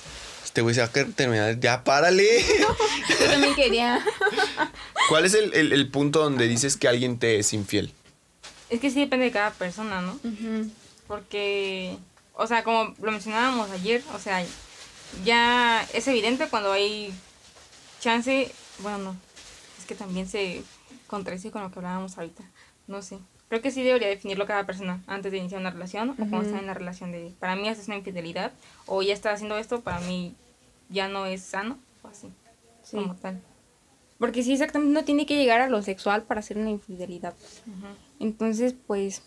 Este güey se va a terminar, ya párale. Yo también quería. ¿Cuál es el, el- el punto donde dices que alguien te es infiel? Es que sí depende de cada persona, ¿no? Porque, o sea, como lo mencionábamos ayer, o sea, ya es evidente cuando hay chance, bueno, no, que también se contradice con lo que hablábamos ahorita, no sé. Creo que sí debería definirlo cada persona antes de iniciar una relación o cuando está en la relación de, para mí esto es una infidelidad o ya está haciendo esto, para mí ya no es sano o así, Sí. como tal. Porque sí, exactamente, no tiene que llegar a lo sexual para hacer una infidelidad. Entonces, pues,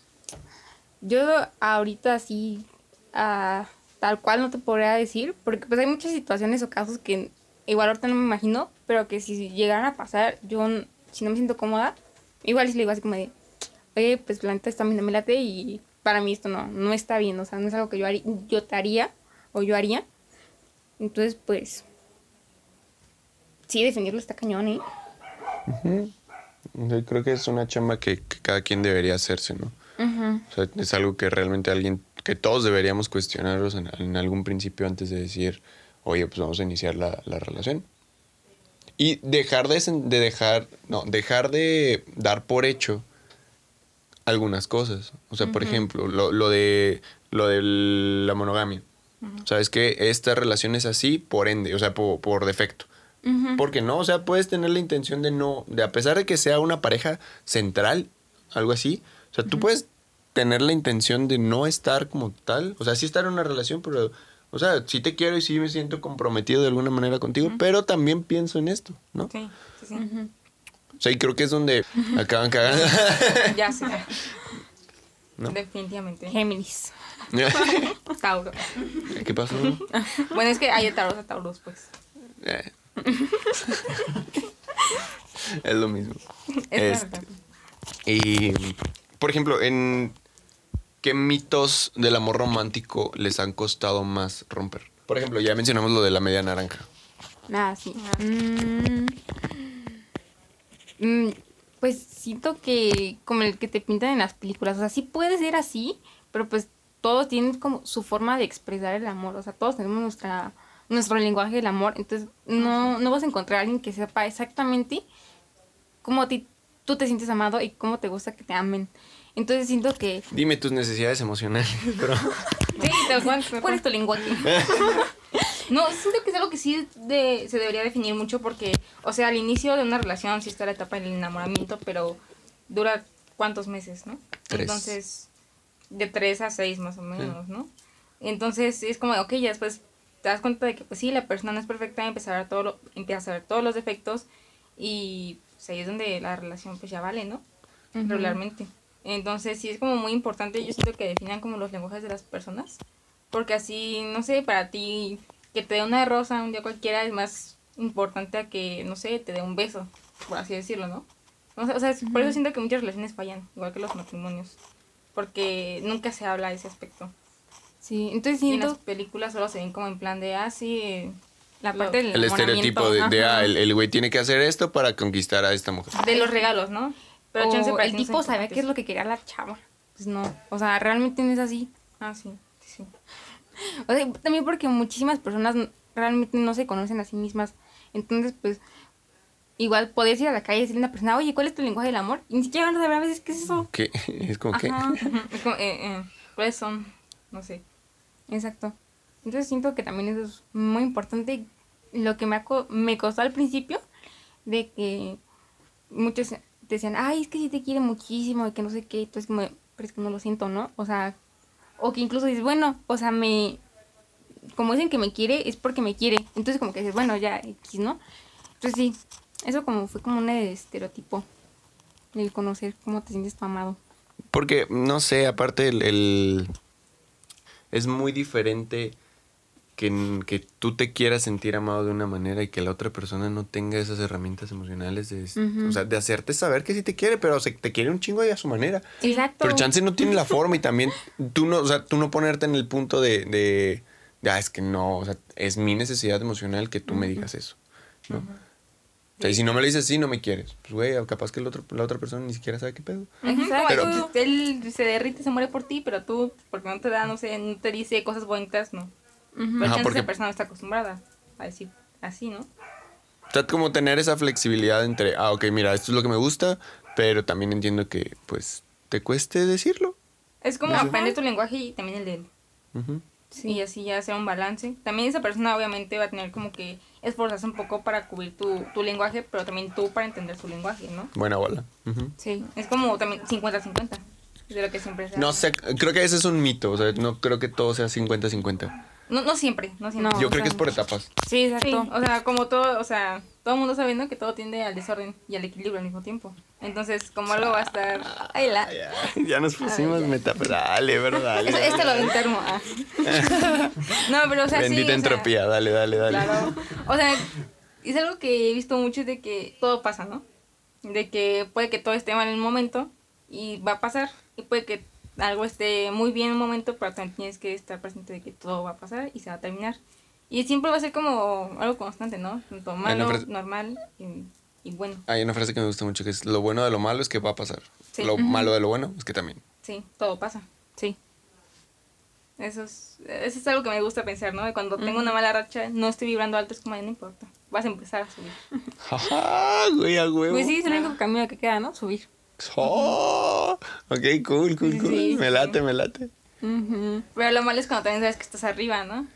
yo ahorita sí, ah, tal cual no te podría decir, porque pues hay muchas situaciones o casos que igual ahorita no me imagino, pero que si llegaran a pasar, yo, si no me siento cómoda, igual sí le digo así como de, oye, pues la neta esta me late y para mí esto no, no está bien, o sea, no es algo que yo, haría, yo te haría o yo haría. Entonces, pues, sí, definirlo está cañón, ¿eh? O sea, Creo que es una chamba que, que cada quien debería hacerse, ¿no? O sea, es algo que realmente alguien, que todos deberíamos cuestionarnos en, en algún principio antes de decir, oye, pues vamos a iniciar la, la relación. Y dejar de, de dejar, no, dejar de dar por hecho algunas cosas. O sea, por ejemplo, lo, lo de lo de la monogamia. Sabes que esta relación es así por ende, o sea, por, por defecto. Porque no, o sea, puedes tener la intención de no, de a pesar de que sea una pareja central, algo así, o sea, tú puedes tener la intención de no estar como tal, o sea, sí estar en una relación, pero, o sea, sí te quiero y sí me siento comprometido de alguna manera contigo, pero también pienso en esto, ¿no? Sí, sí. O sea, y creo que es donde acaban cagando. Ya sé. ¿No? Definitivamente. Géminis. Tauro. ¿Qué pasó? Bueno, es que hay de Tauros a Tauros, pues. Eh. es lo mismo. Es Este, verdad. Y, por ejemplo, en ¿qué mitos del amor romántico les han costado más romper? Por ejemplo, ya mencionamos lo de la media naranja. Nada, sí. Mm, mm, pues siento que como el que te pintan en las películas, o sea, sí puede ser así, pero pues todos tienen como su forma de expresar el amor, o sea, todos tenemos nuestra nuestro lenguaje del amor, entonces no, no vas a encontrar a alguien que sepa exactamente cómo a ti tú te sientes amado y cómo te gusta que te amen. Entonces siento que Dime tus necesidades emocionales, bro. Sí, tal cual. ¿cuál es tu lenguaje? No, siento que es algo que sí de- se debería definir mucho porque, o sea, al inicio de una relación sí está la etapa del enamoramiento, pero dura cuántos meses, ¿no? Tres. Entonces, de tres a seis más o menos, ¿no? Entonces es como, ok, ya después te das cuenta de que pues sí, la persona no es perfecta, empiezas a ver, todo lo, empiezas a ver todos los defectos y pues, ahí es donde la relación pues ya vale, ¿no? Regularmente. Entonces sí es como muy importante, yo siento que definan como los lenguajes de las personas, porque así, no sé, para ti que te dé una rosa un día cualquiera es más importante a que, no sé, te dé un beso. por así decirlo, ¿no? O sea, o sea, es- por eso siento que muchas relaciones fallan, igual que los matrimonios, porque nunca se habla de ese aspecto. Sí, entonces Y en las siento películas solo se ven como en plan de, ah, sí, la lo- parte del El estereotipo de, de, ah, el güey tiene que hacer esto para conquistar a esta mujer. de los regalos, ¿no? Pero el tipo sabía qué es lo que quería la chava. Pues no, o sea, realmente no es así. Ah, sí, sí. O sea, también porque muchísimas personas realmente no se conocen a sí mismas. Entonces, pues, igual podés ir a la calle y decirle a una persona, oye, ¿cuál es tu lenguaje del amor? Y ni siquiera van a saber a veces qué es eso. ¿Qué? Es como que... Es como, eh, eh, ¿Cuáles son? No sé. exacto. Entonces siento que también eso es muy importante. Lo que me, me costó al principio, de que muchos decían, ay, es que sí te quiere muchísimo y que no sé qué. Entonces, como, pero es que no lo siento, ¿no? O sea, o que incluso dices, bueno, o sea, me. Como dicen que me quiere, es porque me quiere. Entonces, como que dices, bueno, ya, X, ¿no? Entonces, sí, eso como fue como un estereotipo. El conocer cómo te sientes tu amado. Porque, no sé, aparte el, el- es muy diferente que, que tú te quieras sentir amado de una manera y que la otra persona no tenga esas herramientas emocionales de, o sea, de hacerte saber que sí te quiere, pero se, te quiere un chingo y a su manera. Exacto. Pero chance no tiene la forma y también tú no, o sea, tú no ponerte en el punto de, de, de, ah, es que no, o sea, es mi necesidad emocional que tú me digas eso, ¿no? O sea, y si no me lo dices así, no me quieres. Pues, güey, capaz que el otro, la otra persona ni siquiera sabe qué pedo. Exacto. Pero él se derrite, se muere por ti, pero tú, porque no te da, no sé, no te dice cosas bonitas, no. Ujú. Pero Ajá, porque- esa persona no está acostumbrada a decir así, ¿no? O sea, como tener esa flexibilidad entre, ah, ok, mira, esto es lo que me gusta, pero también entiendo que, pues, te cueste decirlo. Es como aprender tu lenguaje y también el de él. Ujú. Y así ya hacer un balance. También esa persona obviamente va a tener como que esforzarse un poco para cubrir tu, tu lenguaje, pero también tú para entender su lenguaje, ¿no? Buena bola. Ujú. Sí. Es como también 50-50, de lo que siempre se No sé, creo que ese es un mito, o sea, no creo que todo sea 50-50. No, no siempre, no siempre. No. Yo creo que es por etapas. Sí, Sí, exacto. o sea, como todo, o sea, todo el mundo sabiendo que todo tiende al desorden y al equilibrio al mismo tiempo. Entonces, como algo va a estar... Ay, la... Ya nos pusimos meta, pero dale, pero dale. Esto, esto lo entermo. ah. no, pero o sea, sí, Bendita o sea, entropía, dale, dale, dale. Claro. O sea, es algo que he visto mucho de que todo pasa, ¿no? De que puede que todo esté mal en un momento y va a pasar. Y puede que algo esté muy bien en un momento, pero también tienes que estar presente de que todo va a pasar y se va a terminar. Y siempre va a ser como algo constante, ¿no? Tanto malo, frase- normal y, y bueno. Hay una frase que me gusta mucho que es, lo bueno de lo malo es que va a pasar. Sí. Lo malo de lo bueno es que también. Sí, todo pasa. Sí. Eso es, eso es algo que me gusta pensar, ¿no? De cuando tengo una mala racha, no estoy vibrando alto, es como, "Ay, no importa. Vas a empezar a subir. Güey, a huevo. Pues sí, es el único camino que queda, ¿no? Subir. Oh, ok, cool, cool, cool. Sí, me sí. late, me late. Ujú. Pero lo malo es cuando también sabes que estás arriba, ¿no?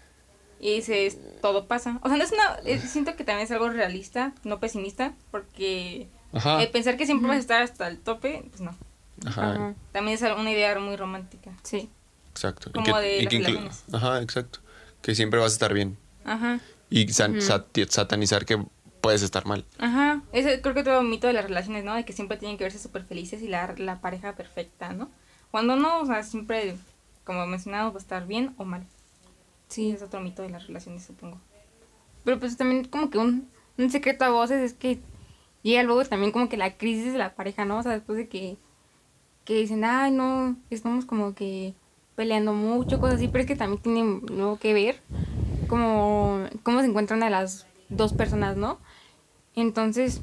Y dices, todo pasa. O sea, no es una... eh, siento que también es algo realista, no pesimista, porque Ajá. eh, pensar que siempre vas a estar hasta el tope, pues no. Ajá. Ajá. También es una idea muy romántica. Sí. Exacto. Como de las. Ajá, exacto. Que siempre vas a estar bien. Ajá, Y san- sat- satanizar que puedes estar mal. ajá. Ese creo que todo mito de las relaciones, ¿no? De que siempre tienen que verse súper felices y la, la pareja perfecta, ¿no? Cuando no, o sea, siempre, como mencionado, va a estar bien o mal. Sí, es otro mito de las relaciones, supongo. Pero pues también como que un, un secreto a voces es que llega luego también como que la crisis de la pareja, ¿no? O sea, después de que, que dicen, ay, no, estamos como que peleando mucho, cosas así, pero es que también tiene luego que ver como cómo se encuentran a las dos personas, ¿no? Entonces,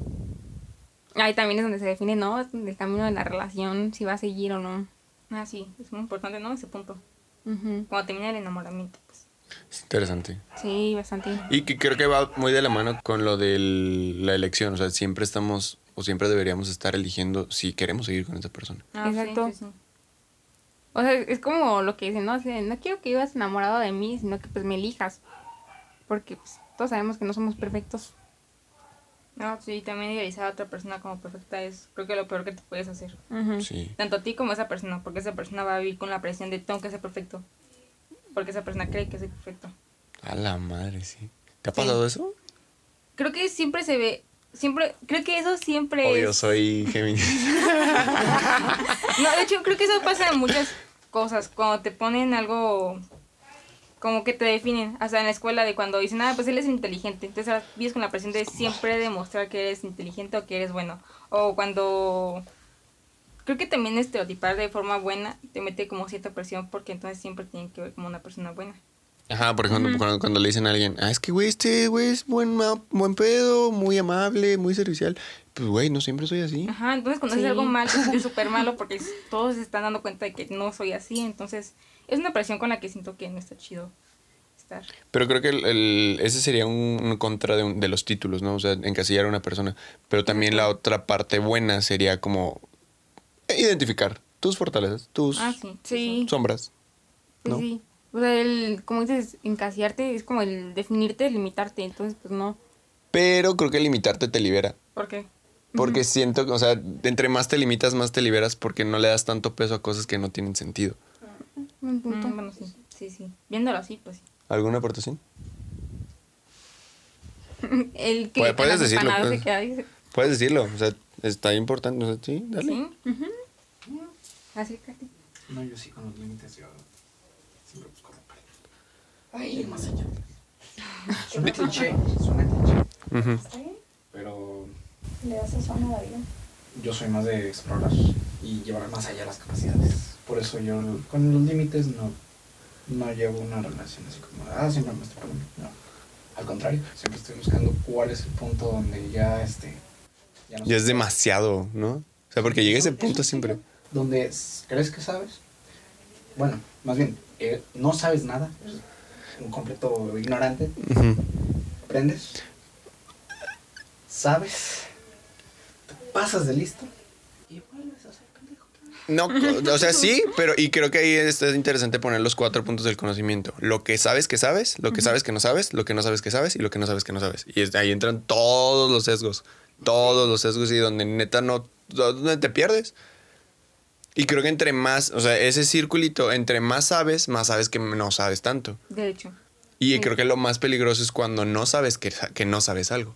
ahí también es donde se define, ¿no? El camino de la relación, si va a seguir o no. Ah, sí, es muy importante, ¿no? Ese punto. Cuando termina el enamoramiento, pues. Es interesante. Sí, bastante. Y que creo que va muy de la mano con lo de la elección. O sea, siempre estamos o siempre deberíamos estar eligiendo si queremos seguir con esa persona. Ah, sí, Exacto. sí, sí. O sea, es como lo que dicen, ¿no? No quiero que vivas enamorado de mí, sino que pues me elijas. Porque pues, todos sabemos que no somos perfectos. No, sí, también idealizar a otra persona como perfecta es, creo que lo peor que te puedes hacer. Sí. Tanto a ti como a esa persona, porque esa persona va a vivir con la presión de tengo que ser perfecto. Porque esa persona cree que soy perfecto. A la madre, sí. ¿Te ha Sí. pasado eso? Creo que siempre se ve, siempre, creo que eso siempre Obvio, es... soy Géminis. No, de hecho, creo que eso pasa en muchas cosas. Cuando te ponen algo como que te definen, hasta en la escuela de cuando dicen, ah, pues él es inteligente, entonces ahora vives con la presión de siempre demostrar que eres inteligente o que eres bueno, o cuando creo que también estereotipar de forma buena te mete como cierta presión porque entonces siempre tienen que ver como una persona buena. Ajá, por ejemplo, cuando, cuando le dicen a alguien, ah, es que, güey, este güey es buen, ma- buen pedo, muy amable, muy servicial. Pues, güey, no siempre soy así. Ajá, entonces cuando Sí. haces algo mal, sientes súper malo porque todos se están dando cuenta de que no soy así, entonces es una presión con la que siento que no está chido estar. Pero creo que el, el- ese sería un, un contra de, un- de los títulos, ¿no? O sea, encasillar a una persona. Pero también la otra parte buena sería como identificar tus fortalezas, tus Ah, sí. Sí. sombras. ¿no? sí. O sea, el, como dices, encasillarte es como el definirte, limitarte. Entonces, pues no. Pero creo que limitarte te libera. ¿Por qué? Porque siento que, o sea, entre más te limitas, más te liberas porque no le das tanto peso a cosas que no tienen sentido. Un punto. Mm, bueno, sí, sí, sí. Viéndolo así, pues sí. ¿Alguna aportación? El que Puedes- puedes decirlo, pues. se queda. Puedes decirlo, o sea, está importante. O sea, sí, dale. ¿Sí? Acércate. No, yo sí con los límites, yo siempre busco romper. Ay, ir más allá. Suena cliché, suena cliché. Pero Le das sazón a la vida. yo soy más de explorar y llevar más allá las capacidades. Por eso yo con los límites no, no llevo una relación así como, ah, siempre me estoy poniendo. No. Al contrario, siempre estoy buscando cuál es el punto donde ya este. Ya, no Ya es demasiado, ¿no? O sea, porque llega ese punto siempre. Donde crees que sabes. Bueno, más bien, eh, no sabes nada. eres un completo ignorante. Ujú. Aprendes. Sabes. Te pasas de listo. Y vuelves a ser pendejo. No, o sea, sí, pero y creo que ahí es es interesante poner los cuatro puntos del conocimiento. Lo que sabes que sabes, lo que sabes que no sabes, lo que no sabes que sabes y lo que no sabes que no sabes. Y ahí entran todos los sesgos, todos los sesgos y donde neta no, donde te pierdes. Y creo que entre más, o sea, ese circulito, entre más sabes, más sabes que no sabes tanto. De hecho. Y Sí. creo que lo más peligroso es cuando no sabes que, que no sabes algo.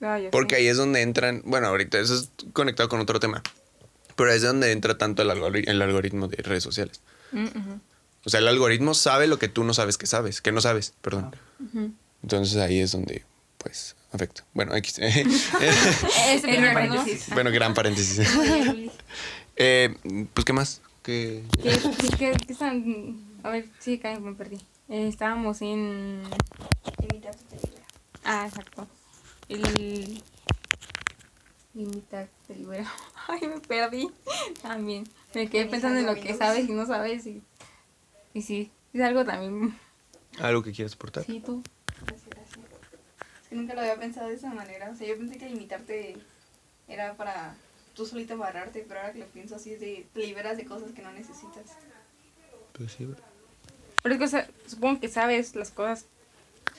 Ah, Porque ahí es donde entran, bueno, ahorita eso es conectado con otro tema, pero es donde entra tanto el, algori- el algoritmo de redes sociales. Mm. O sea, el algoritmo sabe lo que tú no sabes que sabes, que no sabes, perdón. Entonces ahí es donde, pues, afecta. Bueno, X. Ese En primero, ¿no? paréntesis. bueno, gran paréntesis. Eh, pues, ¿qué más? ¿Qué? ¿Qué, qué, qué- qué están? A ver, sí, me perdí. Eh, estábamos en. Ah, exacto. El. Limitar te libera. Ay, me perdí. También. Me quedé pensando en lo que sabes y no sabes. Y, y sí, es algo también. ¿Algo que quieres aportar? Sí, tú. Gracias, gracias. Es que nunca lo había pensado de esa manera. O sea, yo pensé que limitarte era para tú solito embarrarte, pero ahora que lo pienso así es de te liberas de cosas que no necesitas. Pues sí, bro. Pero es que, o sea, supongo que sabes las cosas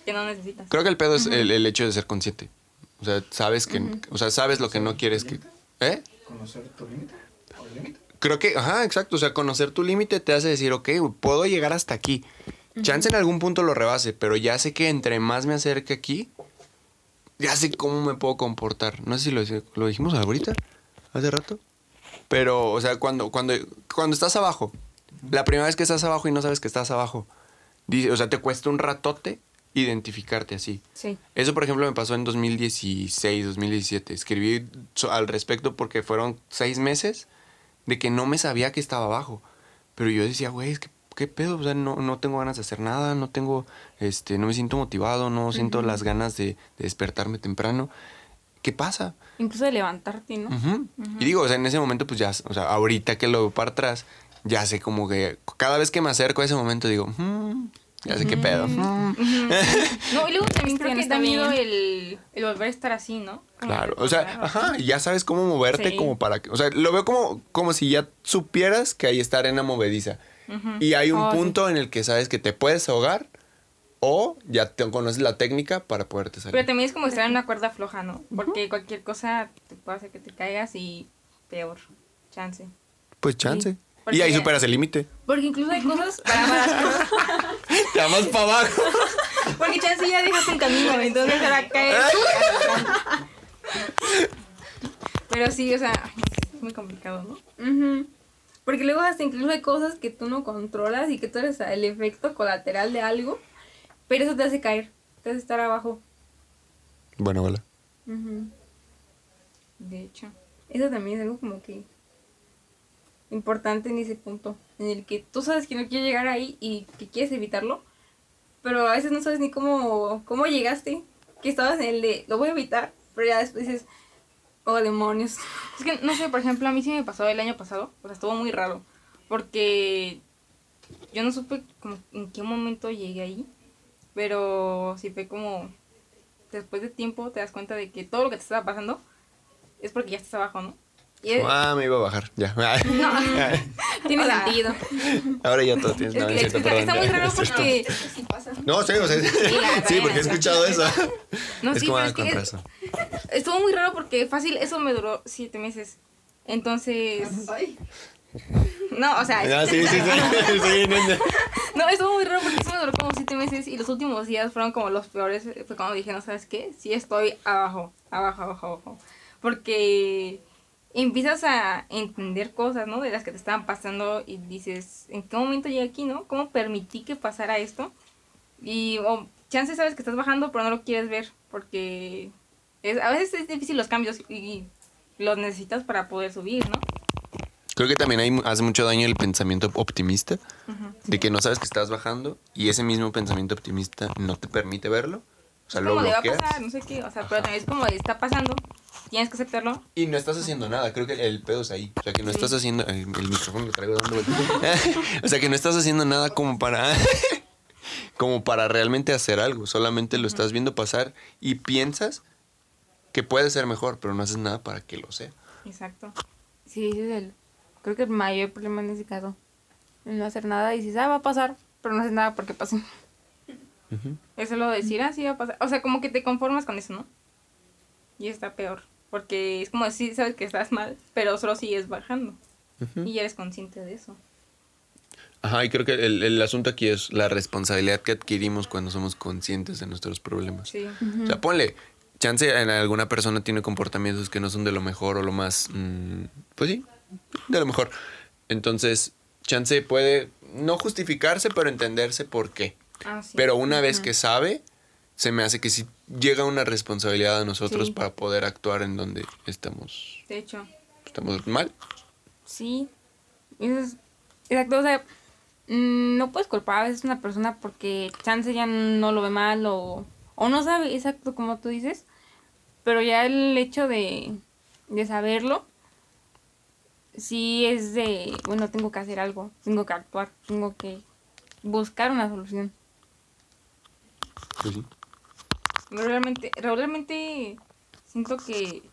que no necesitas. Creo que el pedo es el, el hecho de ser consciente. O sea, sabes que, o sea, sabes lo que no quieres que. ¿Eh? Conocer tu límite. Creo que, ajá, exacto. O sea, conocer tu límite te hace decir, ok, puedo llegar hasta aquí. Chance en algún punto lo rebase, pero ya sé que entre más me acerque aquí, ya sé cómo me puedo comportar. No sé si lo, lo dijimos ahorita, hace rato. Pero, o sea, cuando, cuando, cuando estás abajo, la primera vez que estás abajo y no sabes que estás abajo, dice, o sea, te cuesta un ratote identificarte así. Sí. Eso, por ejemplo, me pasó en 2016, 2017. Escribí al respecto porque fueron seis meses de que no me sabía que estaba abajo. Pero yo decía, güey, es que, ¿qué pedo? O sea, no, no tengo ganas de hacer nada, no tengo, este, no me siento motivado, no siento las ganas de, de despertarme temprano. ¿Qué pasa? Incluso de levantarte, ¿no? Ujú. Y digo, o sea, en ese momento, pues ya, o sea, ahorita que lo veo para atrás, ya sé como que cada vez que me acerco a ese momento digo, "Mm, ya sé qué pedo. mm". No, y luego también Sí, creo que está da miedo bien. el, el volver a estar así, ¿no? Como Claro, o sea, ajá, y ya sabes cómo moverte Sí. como para que, o sea, lo veo como, como si ya supieras que ahí está arena movediza. Ujú. Y hay un Oh, sí. punto en el que sabes que te puedes ahogar o ya te conoces la técnica para poderte salir. Pero también es como estar en una cuerda floja, ¿no? Porque cualquier cosa te puede hacer que te caigas y peor. Chance. Pues chance. Porque- Y ahí superas el límite. Porque incluso hay cosas para cosas. Te vas para abajo. Porque chance ya dejas un camino, entonces ahora caes. Pero sí, o sea, es muy complicado, ¿no? Porque luego hasta incluso hay cosas que tú no controlas y que tú eres el efecto colateral de algo, pero eso te hace caer, te hace estar abajo. Bueno, hola. De hecho, eso también es algo como que importante en ese punto, en el que tú sabes que no quieres llegar ahí y que quieres evitarlo, pero a veces no sabes ni cómo, cómo llegaste, que estabas en el de, lo voy a evitar, pero ya después dices, oh demonios. Es que, no sé, por ejemplo, a mí sí me pasó el año pasado, o sea, estuvo muy raro, porque yo no supe como en qué momento llegué ahí, pero sí fue como, después de tiempo te das cuenta de que todo lo que te estaba pasando es porque ya estás abajo, ¿no? Ah, me iba a bajar, ya. Tiene O sea, sentido. Ahora ya todo tienes. es No, que no es cierto, está, muy raro porque... No, sí, o sea, sí, porque he escuchado eso. No, es sí, como pero ah, es con que- razón. Estuvo muy raro porque fácil, eso me duró siete meses. Entonces, Ay, no, o sea, Ah, sí, sí, sí. sí, no, no. no, estuvo muy raro porque eso me duró como siete meses y los últimos días fueron como los peores. Fue cuando dije, no sabes qué, sí estoy abajo, abajo, abajo, abajo. Porque empiezas a entender cosas, ¿no? De las que te estaban pasando y dices, ¿en qué momento llegué aquí, no? ¿Cómo permití que pasara esto? Y o chance sabes que estás bajando, pero no lo quieres ver porque es, a veces es difícil los cambios y los necesitas para poder subir, ¿no? Creo que también hay, hace mucho daño el pensamiento optimista, de que no sabes que estás bajando y ese mismo pensamiento optimista no te permite verlo. O sea, es lo como de va a bloqueas. pasar, no sé qué, o sea, pero también es como de está pasando, tienes que aceptarlo. Y no estás haciendo nada, creo que el pedo es ahí. O sea, que no Sí. estás haciendo. El, el micrófono lo traigo dando vueltas. o sea, que no estás haciendo nada como para. como para realmente hacer algo. Solamente lo estás viendo pasar y piensas que puede ser mejor, pero no haces nada para que lo sea. Exacto. Sí, ese es el, creo que el mayor problema en ese caso. El no hacer nada y dices, ah, va a pasar, pero no haces nada porque pase. Eso lo de decir, ah, sí va a pasar. O sea, como que te conformas con eso, ¿no? Y está peor. Porque es como decir, sabes que estás mal, pero solo sigues bajando. Y ya eres consciente de eso. Ajá, y creo que el, el asunto aquí es la responsabilidad que adquirimos cuando somos conscientes de nuestros problemas. Sí. O sea, ponle, chance en alguna persona tiene comportamientos que no son de lo mejor o lo más, mm, pues sí, de lo mejor. Entonces, chance puede no justificarse, pero entenderse por qué. Ah, sí. Pero una vez que sabe, se me hace que sí llega una responsabilidad a nosotros Sí. para poder actuar en donde estamos, De hecho. estamos mal. Sí. Es- exacto, o sea, mm, no puedes culpar a veces a una persona porque chance ya no lo ve mal o, o no sabe exacto como tú dices, pero ya el hecho de, de saberlo, sí es de, bueno, tengo que hacer algo, tengo que actuar, tengo que buscar una solución. Pues sí. Regularmente, regularmente siento que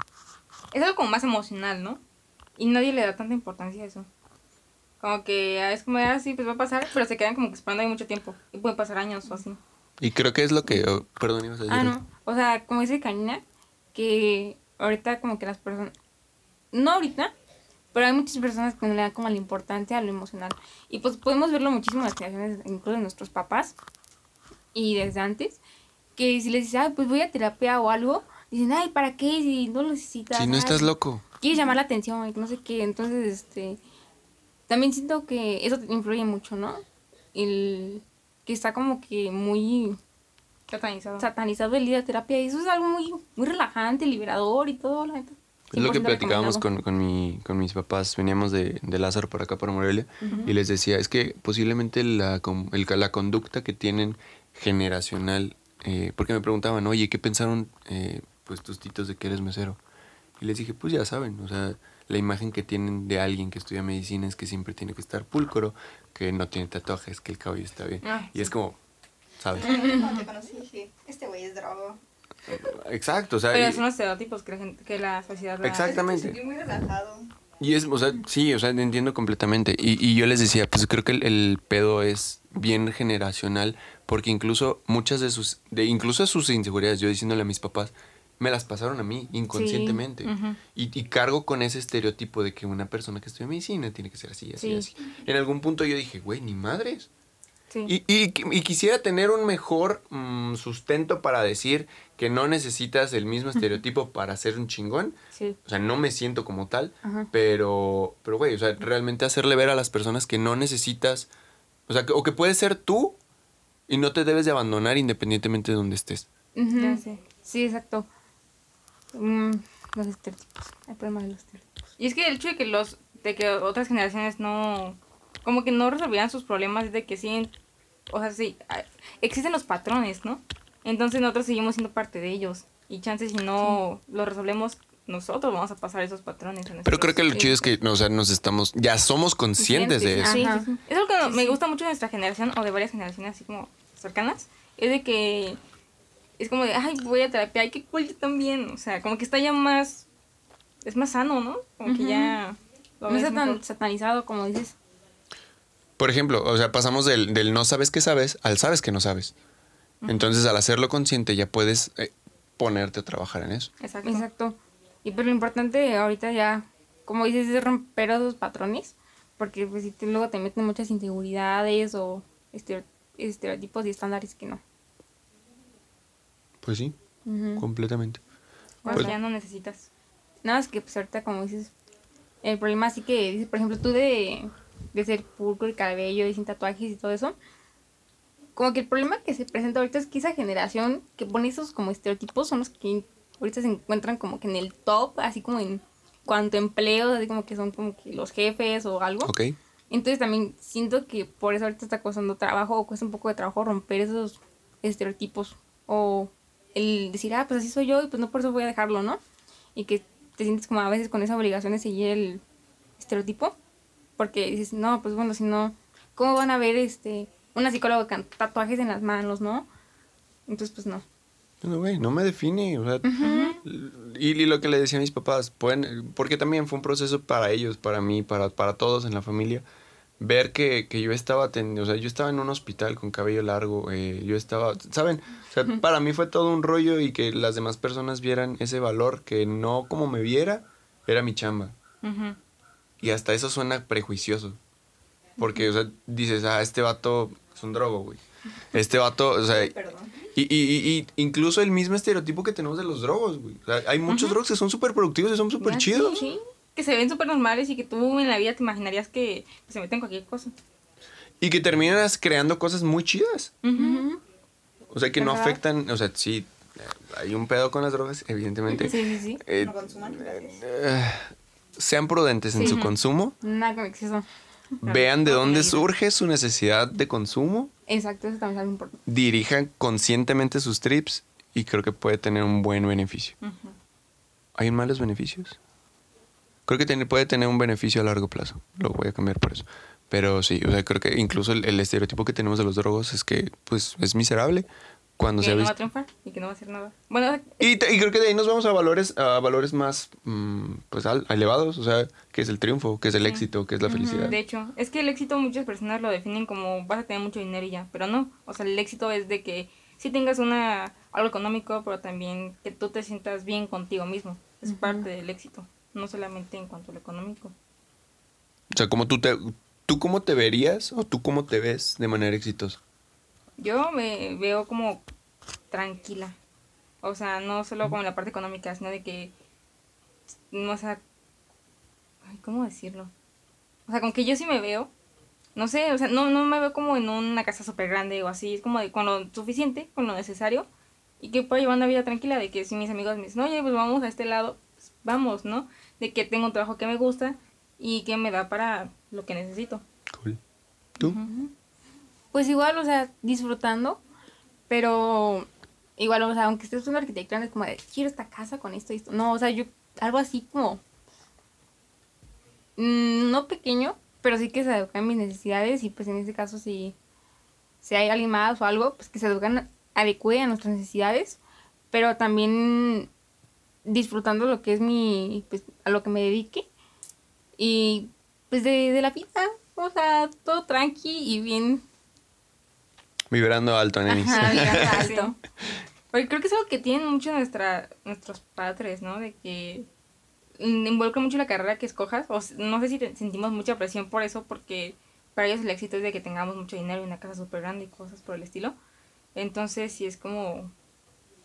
es algo como más emocional, ¿no? Y nadie le da tanta importancia a eso. Como que es como, ah, sí, pues va a pasar, pero se quedan como que esperando ahí mucho tiempo. Y pueden pasar años o así. Y creo que es lo que, oh, perdón, ibas a decir. Ah, no. O sea, como dice Karina, que ahorita como que las personas... No ahorita, pero hay muchas personas que no le dan como la importancia a lo emocional. Y pues podemos verlo muchísimo en las creaciones, incluso de nuestros papás y desde antes, que si les dices, ay, pues voy a terapia o algo, dicen, ay, ¿para qué? Si no lo necesitas. Si no ay, estás loco. quieres llamar la atención, no sé qué. Entonces, este, también siento que eso influye mucho, ¿no? El que está como que muy Satanizado. satanizado el ir a terapia y eso es algo muy, muy relajante, liberador y todo, la. Es lo que 100% platicábamos con, con, mi, con mis papás. Veníamos de, de Lázaro para acá, para Morelia, y les decía, es que posiblemente la, el- la conducta que tienen generacional, eh, porque me preguntaban, oye, ¿qué pensaron eh, pues tus titos de que eres mesero? Y les dije, pues ya saben, o sea, la imagen que tienen de alguien que estudia medicina es que siempre tiene que estar pulcro, que no tiene tatuajes, que el cabello está bien. Ah, y es como, ¿sabes? Cuando te conocí dije, este güey es drogo. Exacto, o sea, Pero y- son los estereotipos que la, gente, que la sociedad da. Exactamente. Muy relajado. Y es, o sea, sí, o sea, entiendo completamente. Y, y yo les decía, pues creo que el, el pedo es bien generacional, porque incluso muchas de sus, de incluso sus inseguridades, yo diciéndole a mis papás, me las pasaron a mí inconscientemente. y, y cargo con ese estereotipo de que una persona que estudia medicina tiene que ser así, así, Sí. así. En algún punto yo dije, güey, ni madres. Sí. Y, y- y quisiera tener un mejor mm, sustento para decir que no necesitas el mismo estereotipo para ser un chingón. Sí. O sea, no me siento como tal, Ajá. pero, pero, güey, o sea, realmente hacerle ver a las personas que no necesitas, o sea, que, o que puedes ser tú y no te debes de abandonar independientemente de donde estés. Sí, exacto. Mm, los estereotipos. El problema de los estereotipos. Y es que el hecho de que los de que otras generaciones no como que no resolvieran sus problemas es de que siguen o sea, sí, existen los patrones, ¿no? Entonces nosotros seguimos siendo parte de ellos y chances si no lo resolvemos nosotros vamos a pasar esos patrones. a Pero nuestros creo que lo chido es que, no, o sea, nos estamos, ya somos conscientes de eso. Sí, Ajá. sí, sí. Es algo que Sí, me gusta mucho de nuestra generación o de varias generaciones así como cercanas. Es de que es como de, ay, voy a terapia, ay, qué cool, yo también. O sea, como que está ya más, es más sano, ¿no? Como que ya lo No está tan mejor. satanizado como dices. Por ejemplo, o sea, pasamos del, del no sabes que sabes al sabes que no sabes. Entonces, al hacerlo consciente, ya puedes eh, ponerte a trabajar en eso. Exacto. Exacto. Y pues lo importante ahorita ya, como dices, es romper esos patrones. Porque pues si te- luego te meten muchas inseguridades o estereo- estereotipos y estándares que no. Pues sí, completamente. Cuando Pues- ya no necesitas. Nada más que pues ahorita como dices, el problema sí que dices, por ejemplo, tú de, de ser pulcro el cabello y sin tatuajes y todo eso, como que el problema que se presenta ahorita es que esa generación que pone esos como estereotipos son los que ahorita se encuentran como que en el top, así como en cuanto a empleos, así como que son como que los jefes o algo. ¿Ok? Entonces también siento que por eso ahorita está costando trabajo o cuesta un poco de trabajo romper esos estereotipos o el decir, ah, pues así soy yo y pues no por eso voy a dejarlo, ¿no? Y que te sientes como a veces con esa obligación de seguir el estereotipo porque dices, no, pues bueno, si no, ¿cómo van a ver este una psicóloga con tatuajes en las manos, ¿no? Entonces, pues no. No, güey, no me define. O sea, y, y lo que le decía a mis papás, pueden, porque también fue un proceso para ellos, para mí, para, para todos en la familia. Ver que, que yo estaba o sea, yo estaba en un hospital con cabello largo, eh, yo estaba, ¿saben? O sea, para mí fue todo un rollo y que las demás personas vieran ese valor que no como me viera, era mi chamba. Y hasta eso suena prejuicioso. Porque, o sea, dices, ah, este vato es un drogo, güey. Este vato, o sea, Perdón. y, y, y, y incluso el mismo estereotipo que tenemos de los drogos, güey. O sea, hay muchos drogos que son súper productivos y son súper Ah, chidos. Sí, Que se ven súper normales y que tú en la vida te imaginarías que se meten cualquier cosa. Y que terminas creando cosas muy chidas. O sea, que no Ajá. afectan, o sea, sí, hay un pedo con las drogas, evidentemente. Sí, sí, sí. Eh, No consuman. eh, sean prudentes en Sí. su consumo. Nada con exceso. Vean de dónde surge su necesidad de consumo. Exacto, eso también es algo importante. Dirijan conscientemente sus trips y creo que puede tener un buen beneficio. Ujú. ¿Hay malos beneficios? Creo que tiene- puede tener un beneficio a largo plazo. Lo voy a cambiar por eso. Pero sí, o sea, creo que incluso el, el estereotipo que tenemos de los drogos es que, pues, es miserable cuando que se no va a triunfar y que no va a hacer nada. Bueno, Y, te- y creo que de ahí nos vamos a valores, a valores más, mm, pues, al- elevados. O sea, que es el triunfo, que es el Sí. éxito, que es la felicidad. de hecho, es que el éxito muchas personas lo definen como vas a tener mucho dinero y ya, pero no. O sea, el éxito es de que sí tengas una algo económico, pero también que tú te sientas bien contigo mismo. Es parte del éxito, no solamente en cuanto a lo económico. O sea, como tú te, tú cómo te verías o tú cómo te ves de manera exitosa. Yo me veo como tranquila. O sea, no solo como en la parte económica, sino de que, no, o sea, ay, ¿cómo decirlo? O sea, como que yo sí me veo, no sé, o sea, no, no me veo como en una casa súper grande o así, es como de con lo suficiente, con lo necesario, y que puedo llevar una vida tranquila, de que si mis amigos me dicen, oye, pues vamos a este lado, pues vamos, ¿no? De que tengo un trabajo que me gusta y que me da para lo que necesito. Cool. ¿Tú? Pues igual, o sea, disfrutando, pero igual, o sea, aunque estés estudiando arquitectura, no es como de, quiero esta casa con esto y esto. No, o sea, yo, algo así como, mm, no pequeño, pero sí que se educan mis necesidades y pues en este caso si, si hay alguien más o algo, pues que se educan, adecue a nuestras necesidades, pero también disfrutando lo que es mi, pues a lo que me dedique y pues de, de la vida, o sea, todo tranqui y bien Vibrando alto, nenis. Ajá, Sí. alto. Porque creo que es algo que tienen mucho nuestra, nuestros padres, ¿no? De que mm, involucra mucho la carrera que escojas. O no sé si te- sentimos mucha presión por eso, porque para ellos el éxito es de que tengamos mucho dinero y una casa súper grande y cosas por el estilo. Entonces, sí es como,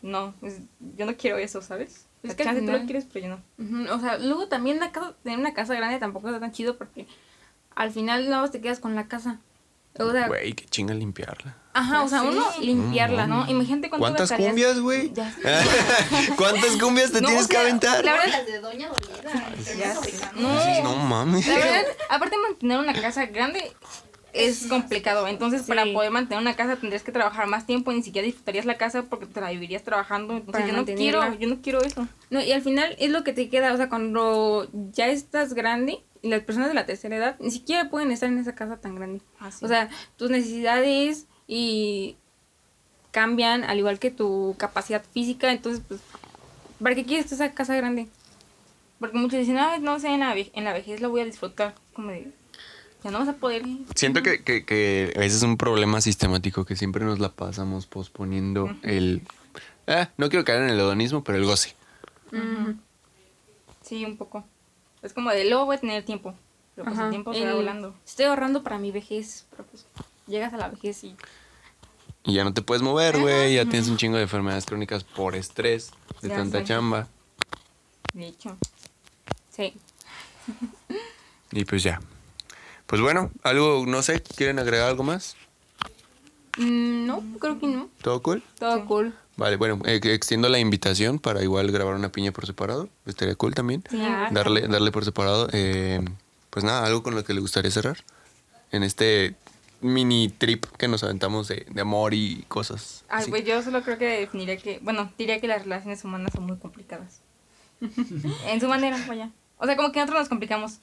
no, es- yo no quiero eso, ¿sabes? Es que tú lo quieres, pero yo no. Ujú, O sea, luego también la casa, tener una casa grande tampoco está tan chido porque al final nada más te quedas con la casa. O sea, Güey, qué chinga limpiarla. Ajá, o sea, uno limpiarla, ¿no? Imagínate cuánto ¿Cuántas gastarías- cumbias, güey? Ya sé. ¿Cuántas cumbias te No, tienes o que aventar? la verdad- Las de Doña Dolida. Ya No, sé. no. No mames. La verdad, aparte de mantener una casa grande es complicado. Entonces, para poder mantener una casa tendrías que trabajar más tiempo y ni siquiera disfrutarías la casa porque te la vivirías trabajando. Entonces, Para yo no quiero, yo no quiero eso. No, y al final es lo que te queda, o sea, cuando ya estás grande y las personas de la tercera edad ni siquiera pueden estar en esa casa tan grande. Así. O sea, tus necesidades y cambian al igual que tu capacidad física, entonces pues ¿para qué quieres esa casa grande? porque muchos dicen, "Ay, no sé, en la, ve- en la vejez lo voy a disfrutar. Como de, ya no vas a poder. Siento que, que, que ese es un problema sistemático que siempre nos la pasamos posponiendo el... Eh, no quiero caer en el hedonismo, pero el goce. Sí, un poco. Es como de, luego voy a tener tiempo. Pero pues Ajá, el tiempo se va volando. Estoy ahorrando para mi vejez, pero pues llegas a la vejez y Y ya no te puedes mover, güey. Ya tienes un chingo de enfermedades crónicas por estrés, de Ya tanta sé. chamba. De hecho. sí. Y pues ya. Pues bueno, algo, no sé, ¿quieren agregar algo más? Mm, no, creo que no. ¿Todo cool? Todo Sí. cool. Vale, bueno, eh, extiendo la invitación para igual grabar una piña por separado. Estaría cool también. Sí, Darle, darle por separado. eh, pues nada, algo con lo que le gustaría cerrar. En este mini trip que nos aventamos de, de amor y cosas. Ay, así. pues yo solo creo que definiría que, bueno, diría que las relaciones humanas son muy complicadas. en su manera, vaya. O sea, como que nosotros nos complicamos.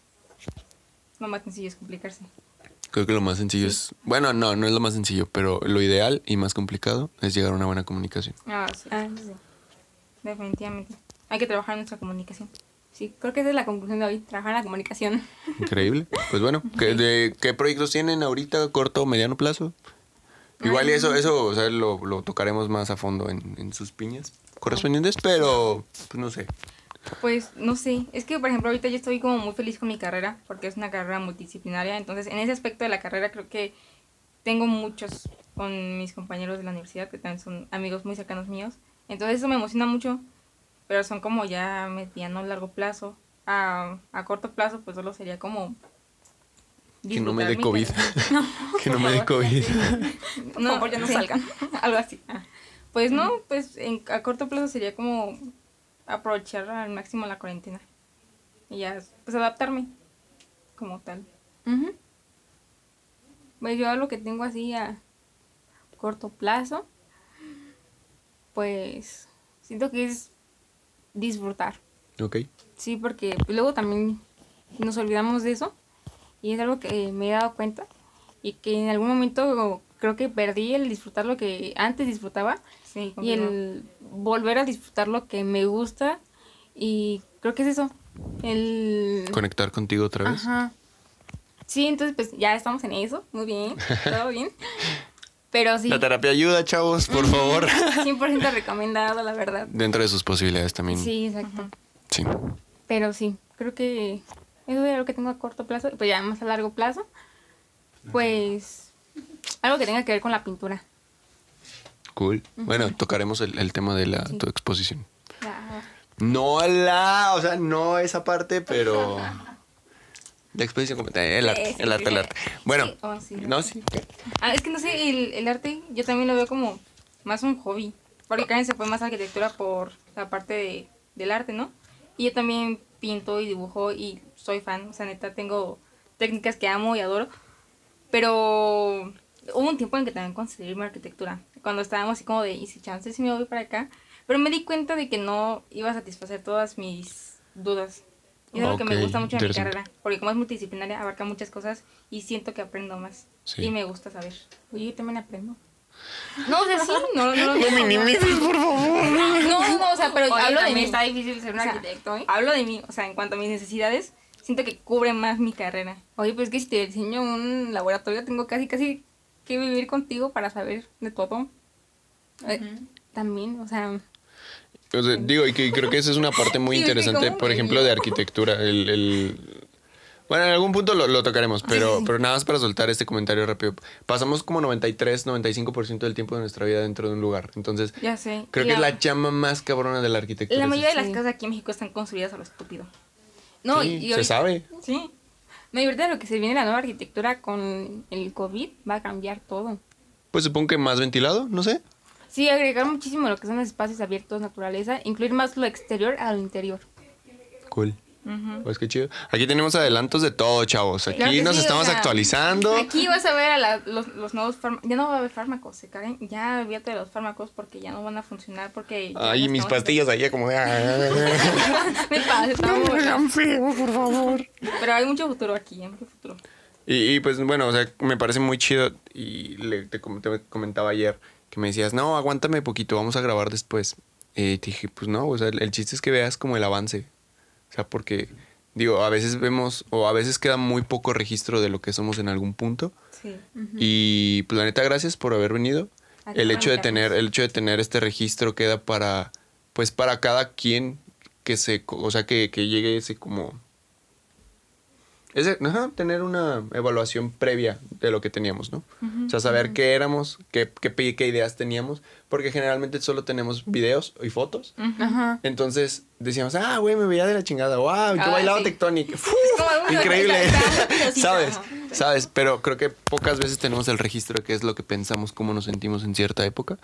Lo más sencillo es complicarse. Creo que lo más sencillo es. Bueno, no, no es lo más sencillo, pero lo ideal y más complicado es llegar a una buena comunicación. Ah, sí. Ah, sí. Definitivamente. Hay que trabajar en nuestra comunicación. Sí, creo que esa es la conclusión de hoy, trabajar en la comunicación. Increíble. Pues bueno, ¿qué, de, ¿qué proyectos tienen ahorita, corto o mediano plazo? Igual y eso, eso o sea, lo, lo tocaremos más a fondo en, en sus piñas correspondientes, pero pues no sé. Pues no sé, es que por ejemplo ahorita yo estoy como muy feliz con mi carrera porque es una carrera multidisciplinaria, entonces en ese aspecto de la carrera creo que tengo muchos con mis compañeros de la universidad que también son amigos muy cercanos míos, entonces eso me emociona mucho, pero son como ya mediano largo plazo, a, a corto plazo pues solo sería como... Que no me dé COVID. que no me dé COVID. Por favor, ya no salgan. Algo así. Ah. Pues no, pues en, a corto plazo sería como aprovechar al máximo la cuarentena. Y ya, pues adaptarme como tal. Ujú. Pues yo lo que tengo así a corto plazo, pues siento que es disfrutar. Ok. Sí, porque pues, luego también nos olvidamos de eso y es algo que me he dado cuenta y que en algún momento creo que perdí el disfrutar lo que antes disfrutaba Sí, y el volver a disfrutar lo que me gusta y creo que es eso, el... Conectar contigo otra vez. Ajá. Sí, entonces pues ya estamos en eso, muy bien, todo bien. Pero sí, La terapia ayuda, chavos, por favor. 100% recomendado, la verdad. Dentro de sus posibilidades también. Sí, exacto. Sí. Pero sí, creo que eso es lo que tengo a corto plazo. Pues ya más a largo plazo, pues algo que tenga que ver con la pintura. Cool. Bueno, tocaremos el, el tema de la tu exposición. Ya. No la, o sea, no esa parte, pero la exposición como tal, el arte, el arte, el arte. Bueno, Sí, oh, sí. no, sí. Ah, es que no sé, el, el arte yo también lo veo como más un hobby. Porque Karen se fue más a arquitectura por la parte de, del arte, ¿no? Y yo también pinto y dibujo y soy fan. O sea, neta, tengo técnicas que amo y adoro. Pero hubo un tiempo en que también consideré mi arquitectura. Cuando estábamos así como de, ¿y si chances si me voy para acá? Pero me di cuenta de que no iba a satisfacer todas mis dudas. Y es lo que me gusta mucho de mi carrera. Porque como es multidisciplinaria, abarca muchas cosas y siento que aprendo más. Sí. Y me gusta saber. Oye, yo también aprendo. No, o sea, sí, no, no, no. No minimices, por favor. No, no, o sea, pero Oye, hablo de mí. está difícil ser un O sea, arquitecto, ¿eh? Hablo de mí, o sea, en cuanto a mis necesidades, siento que cubre más mi carrera. Oye, pues que si te diseño un laboratorio, tengo casi, casi que vivir contigo para saber de todo. Eh, También, o sea, O sea, digo, y que creo que esa es una parte muy interesante, por me ejemplo, de arquitectura. El, el- Bueno, en algún punto lo, lo tocaremos, pero, pero nada más para soltar este comentario rápido. Pasamos como 93, 95% del tiempo de nuestra vida dentro de un lugar. Entonces, Ya sé. creo Y que es la chama más cabrona de la arquitectura. La mayoría de las casas aquí en México están construidas a lo estúpido. No, Sí, y, y se sabe. Sí. No, y ahorita lo que se viene la nueva arquitectura con el COVID va a cambiar todo. Pues supongo que más ventilado, no sé. Sí, agregar muchísimo lo que son los espacios abiertos, naturaleza, incluir más lo exterior a lo interior. Cool. Pues qué chido. Aquí tenemos adelantos de todo, chavos. Aquí Claro nos sí, o estamos sea, actualizando. Aquí vas a ver a la- los, los nuevos fármacos. Ya no va a haber fármacos, se caen. Ya olvídate de los fármacos porque ya no van a funcionar. Porque Ay, no mis estamos- pastillas ahí como de... Me pasa, estamos- feo, por favor. Pero hay mucho futuro aquí, hay mucho futuro. Y, y, pues bueno, o sea, me parece muy chido y le, te, te comentaba ayer que me decías, no, aguántame poquito, vamos a grabar después. Y te dije, pues no, o sea, el, el chiste es que veas como el avance. O sea, porque, digo, a veces vemos o a veces queda muy poco registro de lo que somos en algún punto. Sí. Y pues la neta, gracias por haber venido. El hecho de tener, el hecho de tener este registro queda para, pues para cada quien que se, o sea, que, que llegue ese como, ese, ajá, tener una evaluación previa de lo que teníamos, ¿no? o sea, saber qué éramos, qué, qué, qué ideas teníamos, porque generalmente solo tenemos videos y fotos. Ajá. Entonces decíamos, ah, güey, me veía de la chingada, wow, yo Ah, bailaba sí. Algo Increíble. ¿Sabes? ¿Sabes? Pero creo que pocas veces tenemos el registro de qué es lo que pensamos, cómo nos sentimos en cierta época.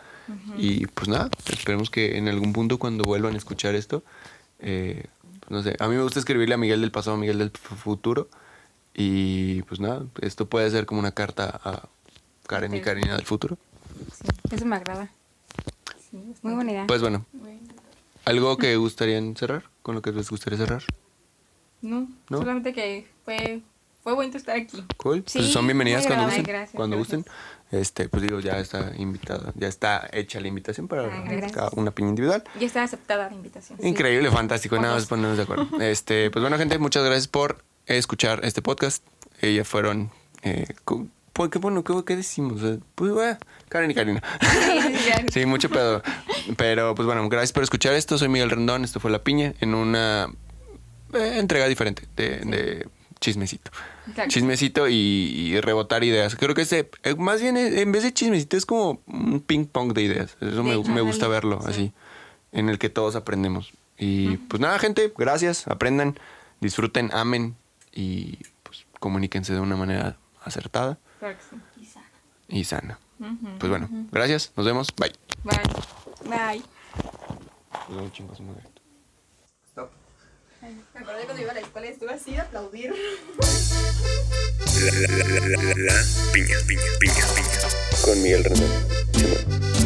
Y pues nada, esperemos que en algún punto cuando vuelvan a escuchar esto, eh, no sé, a mí me gusta escribirle a Miguel del pasado, a Miguel del fu- futuro. Y pues nada, esto puede ser como una carta a Karen y. Karina del futuro. Sí, eso me agrada. Muy buena idea. Pues bueno, ¿algo que gustarían cerrar? ¿Con lo que les gustaría cerrar? no, ¿no? solamente que fue, fue bonito estar aquí. Cool. Sí, pues son bienvenidas cuando gusten. Gracias, cuando gracias. gusten. Este, pues digo, ya está invitada, ya está hecha la invitación para Ah, una piña individual. Ya está aceptada la invitación. sí. Increíble, fantástico, nada más ponernos de acuerdo. Este, pues bueno, gente, muchas gracias por escuchar este podcast. Ellas fueron eh, pues, qué bueno, ¿qué, qué decimos? Eh, Pues bueno, Karen y Karina. Sí, mucho pedo. Pero pues bueno, gracias por escuchar esto. Soy Miguel Rendón, esto fue La Piña en una eh, entrega diferente de, de chismecito. Exacto. Chismecito y, y rebotar ideas. Creo que ese, eh, más bien eh, en vez de chismecito es como un ping pong de ideas. Eso me, gusta verlo Sí. así, en el que todos aprendemos. Y pues nada, gente, gracias, aprendan, disfruten, amen y pues comuníquense de una manera acertada que sí. y sana. Pues bueno, gracias, nos vemos, bye. Bye. Bye. Nos vemos, chingos, madre. Me acuerdo de cuando iba a la escuela y estuve así de aplaudir. La, la, la, la, la, la, piña, piña, piña, piña. Con Miguel Rendón.